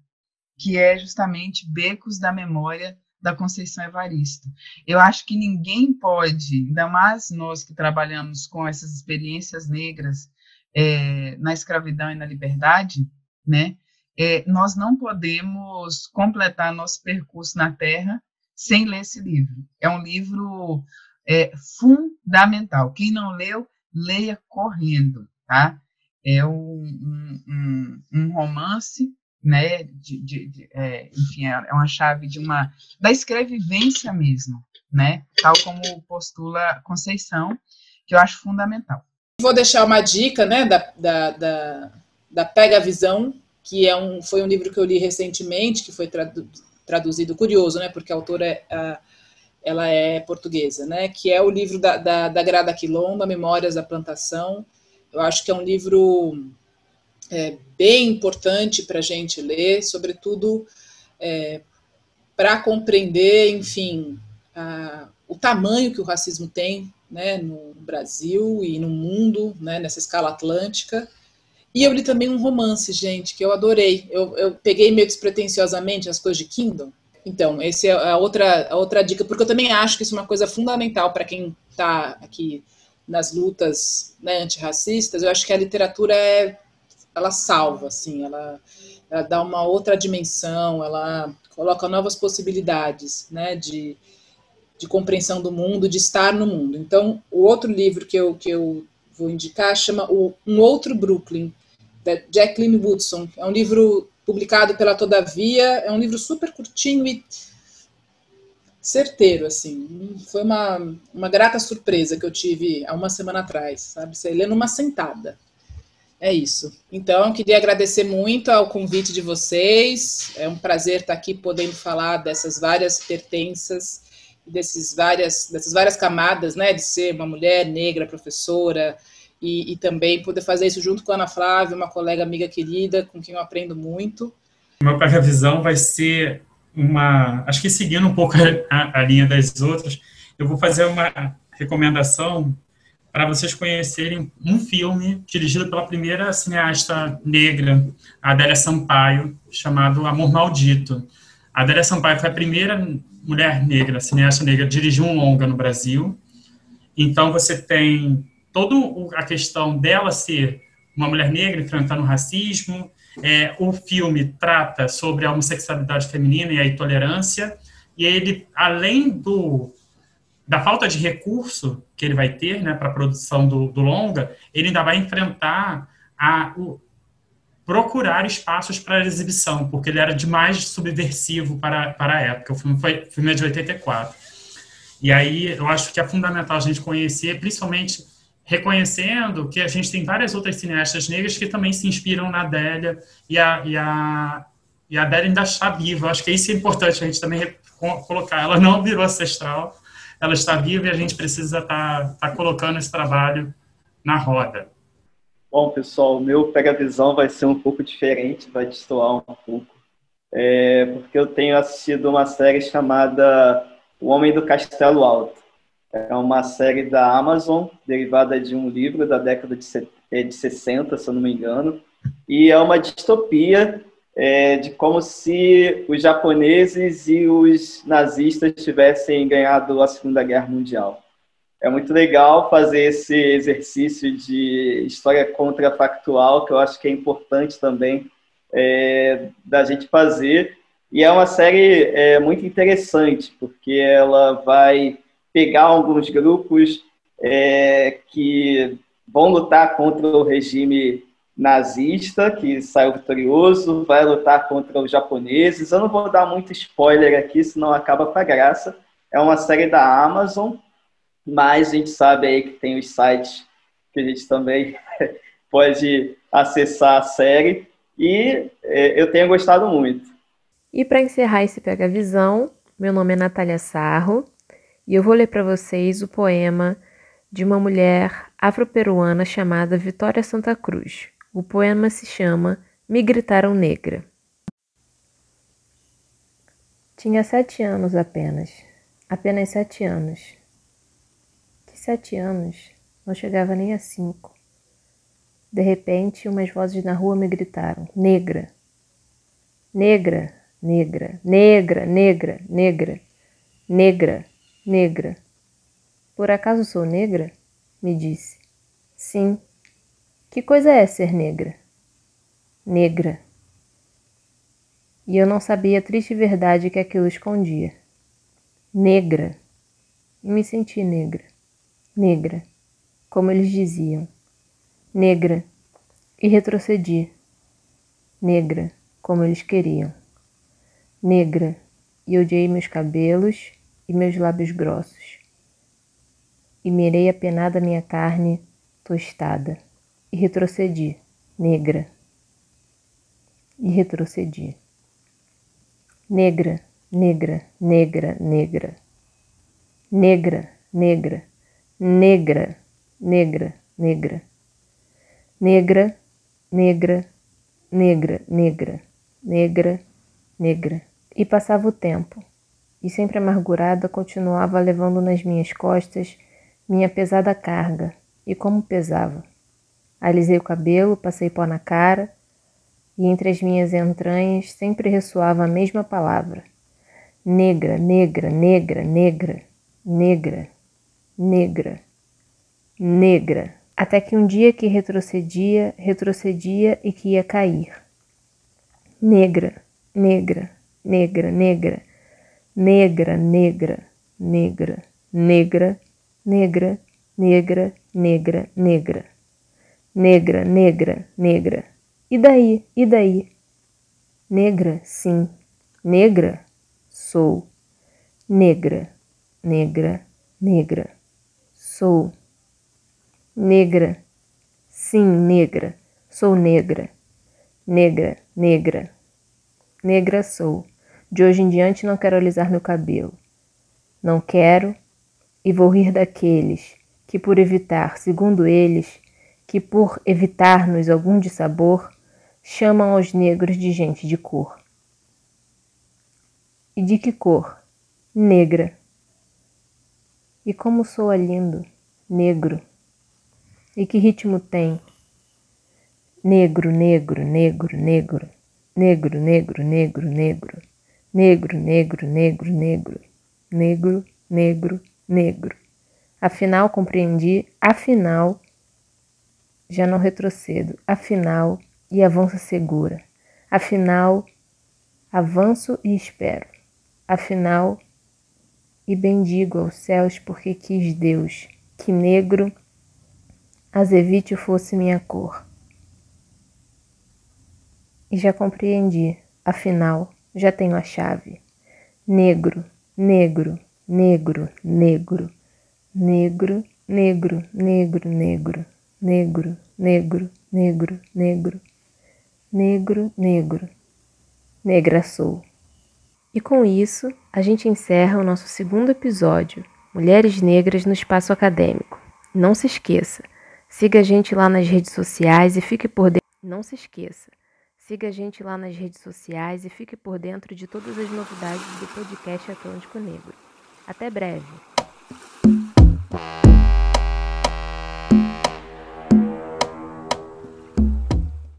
que é justamente Becos da Memória da Conceição Evaristo. Eu acho que ninguém pode, ainda mais nós que trabalhamos com essas experiências negras é, na escravidão e na liberdade, né? É, nós não podemos completar nosso percurso na Terra sem ler esse livro. É um livro é, fundamental. Quem não leu, leia correndo, tá? É um, um, um, romance né, de, de, de é, enfim, é, é uma chave de uma, da escrevivência mesmo, né, tal como postula Conceição, que eu acho fundamental.
Vou deixar uma dica, né, da, da, da, da Pega Visão, que é um, foi um livro que eu li recentemente, que foi tradu, traduzido, curioso, né, porque a autora é, a, ela é portuguesa, né, que é o livro da, da, da Grada Quilomba, Memórias da Plantação, eu acho que é um livro é, bem importante para a gente ler, sobretudo é, para compreender, enfim, a, o tamanho que o racismo tem né, no Brasil e no mundo, né, nessa escala atlântica. E eu li também um romance, gente, que eu adorei. Eu, eu peguei meio despretensiosamente as coisas de Kindle. Então, essa é a outra, a outra dica, porque eu também acho que isso é uma coisa fundamental para quem está aqui nas lutas né, antirracistas. Eu acho que a literatura é ela salva, assim, ela, ela dá uma outra dimensão, ela coloca novas possibilidades, né, de, de compreensão do mundo, de estar no mundo. Então, o outro livro que eu, que eu vou indicar chama o Um Outro Brooklyn, da Jacqueline Woodson. É um livro publicado pela Todavia, é um livro super curtinho e certeiro, assim. Foi uma, uma grata surpresa que eu tive há uma semana atrás, sabe? Você lê numa sentada. É isso. Então, queria agradecer muito ao convite de vocês. É um prazer estar aqui podendo falar dessas várias pertenças, desses várias, dessas várias camadas, né? De ser uma mulher negra, professora, e, e, também poder fazer isso junto com a Ana Flávia, uma colega amiga querida, com quem eu aprendo muito.
Meu Pega Visão vai ser uma. Acho que seguindo um pouco a, a linha das outras, eu vou fazer uma recomendação para vocês conhecerem um filme dirigido pela primeira cineasta negra, Adélia Sampaio, chamado Amor Maldito. A Adélia Sampaio foi a primeira mulher negra, cineasta negra, a dirigir um longa no Brasil. Então você tem toda a questão dela ser uma mulher negra enfrentando o racismo. É, o filme trata sobre a homossexualidade feminina e a intolerância. E ele, além do da falta de recurso que ele vai ter né, para a produção do, do, longa, ele ainda vai enfrentar a o, procurar espaços para exibição, porque ele era demais subversivo para, para a época. O filme, foi, o filme é de 84. E aí eu acho que é fundamental a gente conhecer, principalmente reconhecendo que a gente tem várias outras cineastas negras que também se inspiram na Adélia e a, e a, e a Adélia ainda está viva. Acho que isso é importante a gente também colocar. Ela não virou ancestral, ela está viva e a gente precisa estar tá, tá colocando esse trabalho na roda.
Bom, pessoal, o meu Pega Visão vai ser um pouco diferente, vai destoar um pouco, é, porque eu tenho assistido uma série chamada O Homem do Castelo Alto. É uma série da Amazon, derivada de um livro da década de, é, de 60, se eu não me engano. E é uma distopia é, de como se os japoneses e os nazistas tivessem ganhado a Segunda Guerra Mundial. É muito legal fazer esse exercício de história contrafactual, que eu acho que é importante também é, da gente fazer. E é uma série é, muito interessante, porque ela vai pegar alguns grupos é, que vão lutar contra o regime nazista, que saiu vitorioso, vai lutar contra os japoneses. Eu não vou dar muito spoiler aqui, senão acaba com a graça. É uma série da Amazon, mas a gente sabe aí que tem os sites que a gente também pode acessar a série. E é, eu tenho gostado muito.
E para encerrar esse Pega Visão, meu nome é Natália Sarro, e eu vou ler para vocês o poema de uma mulher afro-peruana chamada Vitória Santa Cruz. O poema se chama Me Gritaram Negra. Tinha sete anos apenas, apenas sete anos. Que sete anos? Não chegava nem a cinco. De repente, umas vozes na rua me gritaram: Negra! Negra, negra, negra, negra, negra, negra. Negra. Por acaso sou negra? Me disse. Sim. Que coisa é ser negra? Negra. E eu não sabia a triste verdade que aquilo escondia. Negra. E me senti negra. Negra. Como eles diziam. Negra. E retrocedi. Negra. Como eles queriam. Negra. E odiei meus cabelos e meus lábios grossos. E mirei a penada minha carne tostada, e retrocedi, negra. E retrocedi. Negra, negra, negra, negra. Negra, negra, negra, negra, negra. Negra, negra, negra, negra, negra, negra. E passava o tempo e sempre amargurada continuava levando nas minhas costas minha pesada carga, e como pesava. Alisei o cabelo, passei pó na cara, e entre as minhas entranhas sempre ressoava a mesma palavra: negra, negra, negra, negra, negra, negra, negra. Até que um dia que retrocedia, retrocedia e que ia cair. Negra, negra, negra, negra negra, negra, negra, negra, negra, negra, negra, negra, negra, negra, negra. E daí? E daí? Negra, sim. Negra, sou. Negra, negra, negra, sou. Negra, sim, negra, sou negra. Negra, negra, negra sou. De hoje em diante não quero alisar meu cabelo. Não quero e vou rir daqueles que, por evitar, segundo eles, que por evitar-nos algum dissabor, chamam aos negros de gente de cor. E de que cor? Negra. E como soa lindo, negro. E que ritmo tem? Negro, negro, negro, negro, negro, negro, negro, negro, negro, negro, negro, negro negro, negro, negro. Afinal, compreendi, afinal, já não retrocedo, afinal, e avanço segura. Afinal, avanço e espero. Afinal, e bendigo aos céus porque quis Deus que negro azevite fosse minha cor. E já compreendi, afinal, já tenho a chave. Negro, negro, negro, negro. Negro, negro, negro, negro. Negro, negro, negro, negro. Negro, negro. Negra sou. E com isso, a gente encerra o nosso segundo episódio, Mulheres Negras no Espaço Acadêmico. Não se esqueça, siga a gente lá nas redes sociais e fique por dentro. Não se esqueça. Siga a gente lá nas redes sociais e fique por dentro de todas as novidades do podcast Atlântico Negro. Até breve!